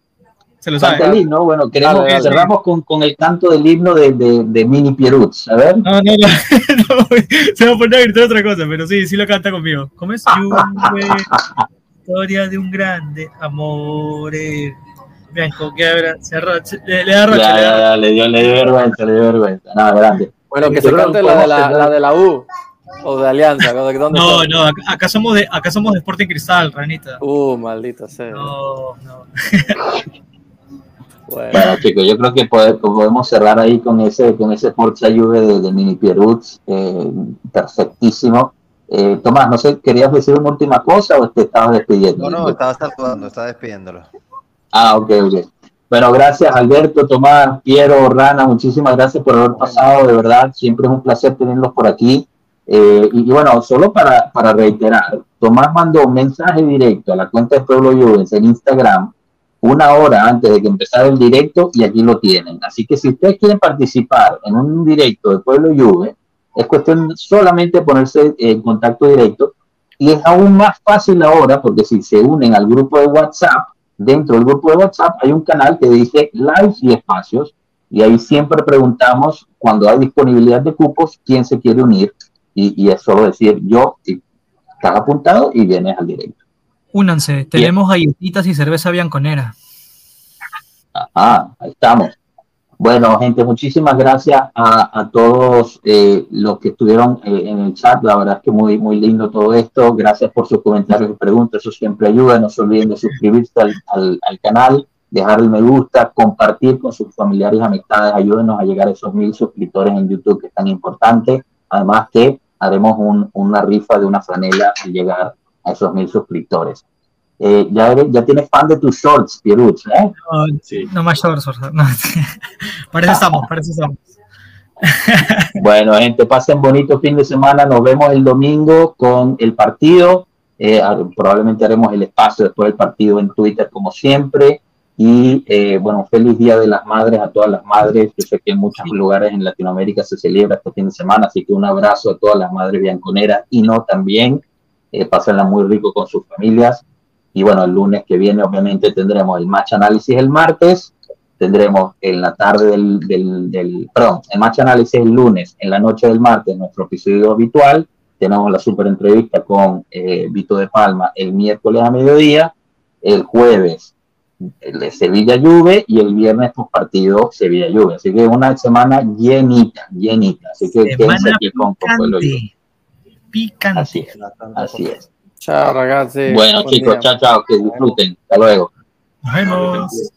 Se lo Canta sabe. el himno, bueno, queremos, cerramos con, con el canto del himno de, de, de Mini Pierutz, a ver. No, no, no, no, se va a poner a gritar otra cosa, pero sí, sí lo canta conmigo. ¿Cómo es? Historia de un grande amor. Bianco que abra, se arrocha, le, le da Ya, rocha, le ya, da ya, le dio, le dio vergüenza, le dio vergüenza. No, grande. Bueno, que se cante la de la, la de la U o de Alianza. ¿dónde- dónde No, está? no, acá, acá somos de, acá somos de Sporting Cristal, ranita. Uh, maldita sea. No, no. Bueno. Bueno, chicos, yo creo que pode- podemos cerrar ahí con ese, con ese Forza Juve de, de Mini Pierutz, eh, perfectísimo. Eh, Tomás, no sé, ¿querías decir una última cosa o te estabas despidiendo? No, no, estaba saludando, estaba despidiéndolo. Ah, ok, ok. Bueno, gracias Alberto, Tomás, Piero, Rana, muchísimas gracias por haber pasado, de verdad, siempre es un placer tenerlos por aquí. Eh, y, y bueno, solo para, para reiterar, Tomás mandó un mensaje directo a la cuenta de Pueblo Juvens en Instagram una hora antes de que empezara el directo y aquí lo tienen. Así que si ustedes quieren participar en un directo de Pueblo Juve, es cuestión solamente de ponerse en contacto directo y es aún más fácil ahora porque si se unen al grupo de WhatsApp, dentro del grupo de WhatsApp hay un canal que dice live y espacios y ahí siempre preguntamos cuando hay disponibilidad de cupos quién se quiere unir y, y es solo decir yo estás apuntado y vienes al directo. Únanse, tenemos galletitas y cerveza bianconera. Ajá, ahí estamos. Bueno, gente, muchísimas gracias a, a todos eh, los que estuvieron eh, en el chat. La verdad es que muy, muy lindo todo esto. Gracias por sus comentarios y preguntas. Eso siempre ayuda. No se olviden de suscribirse al, al- al canal, dejar el me gusta, compartir con sus familiares y amistades. Ayúdenos a llegar a esos mil suscriptores en YouTube que es tan importante. Además que haremos un- una rifa de una franela al llegar a esos mil suscriptores. Eh, ya, eres- ya tienes fan de tus shorts, Pierutz, ¿eh? No, Sí. no más shorts. No. para eso estamos, para eso estamos. Bueno, gente, pasen bonito fin de semana. Nos vemos el domingo con el partido. Eh, probablemente haremos el espacio después del partido en Twitter, como siempre. Y eh, bueno, feliz Día de las Madres a todas las madres. Yo sé que en muchos lugares en Latinoamérica se celebra este fin de semana, así que un abrazo a todas las madres bianconeras y no también. Eh, muy rico con sus familias. Y bueno, el lunes que viene, obviamente, tendremos el match análisis. El martes tendremos en la tarde del, del, del- perdón, el match análisis el lunes, en la noche del martes, nuestro episodio habitual, tenemos la super entrevista con eh, Vito de Palma el miércoles a mediodía, el jueves el de Sevilla Juve y el viernes pues partido Sevilla Juve, así que una semana llenita, llenita, así que quédense aquí con. Picante. Así es, así es. Chao, ragazzi. Bueno Buen chicos, día. chao, chao, que disfruten, hasta luego. Nos vemos.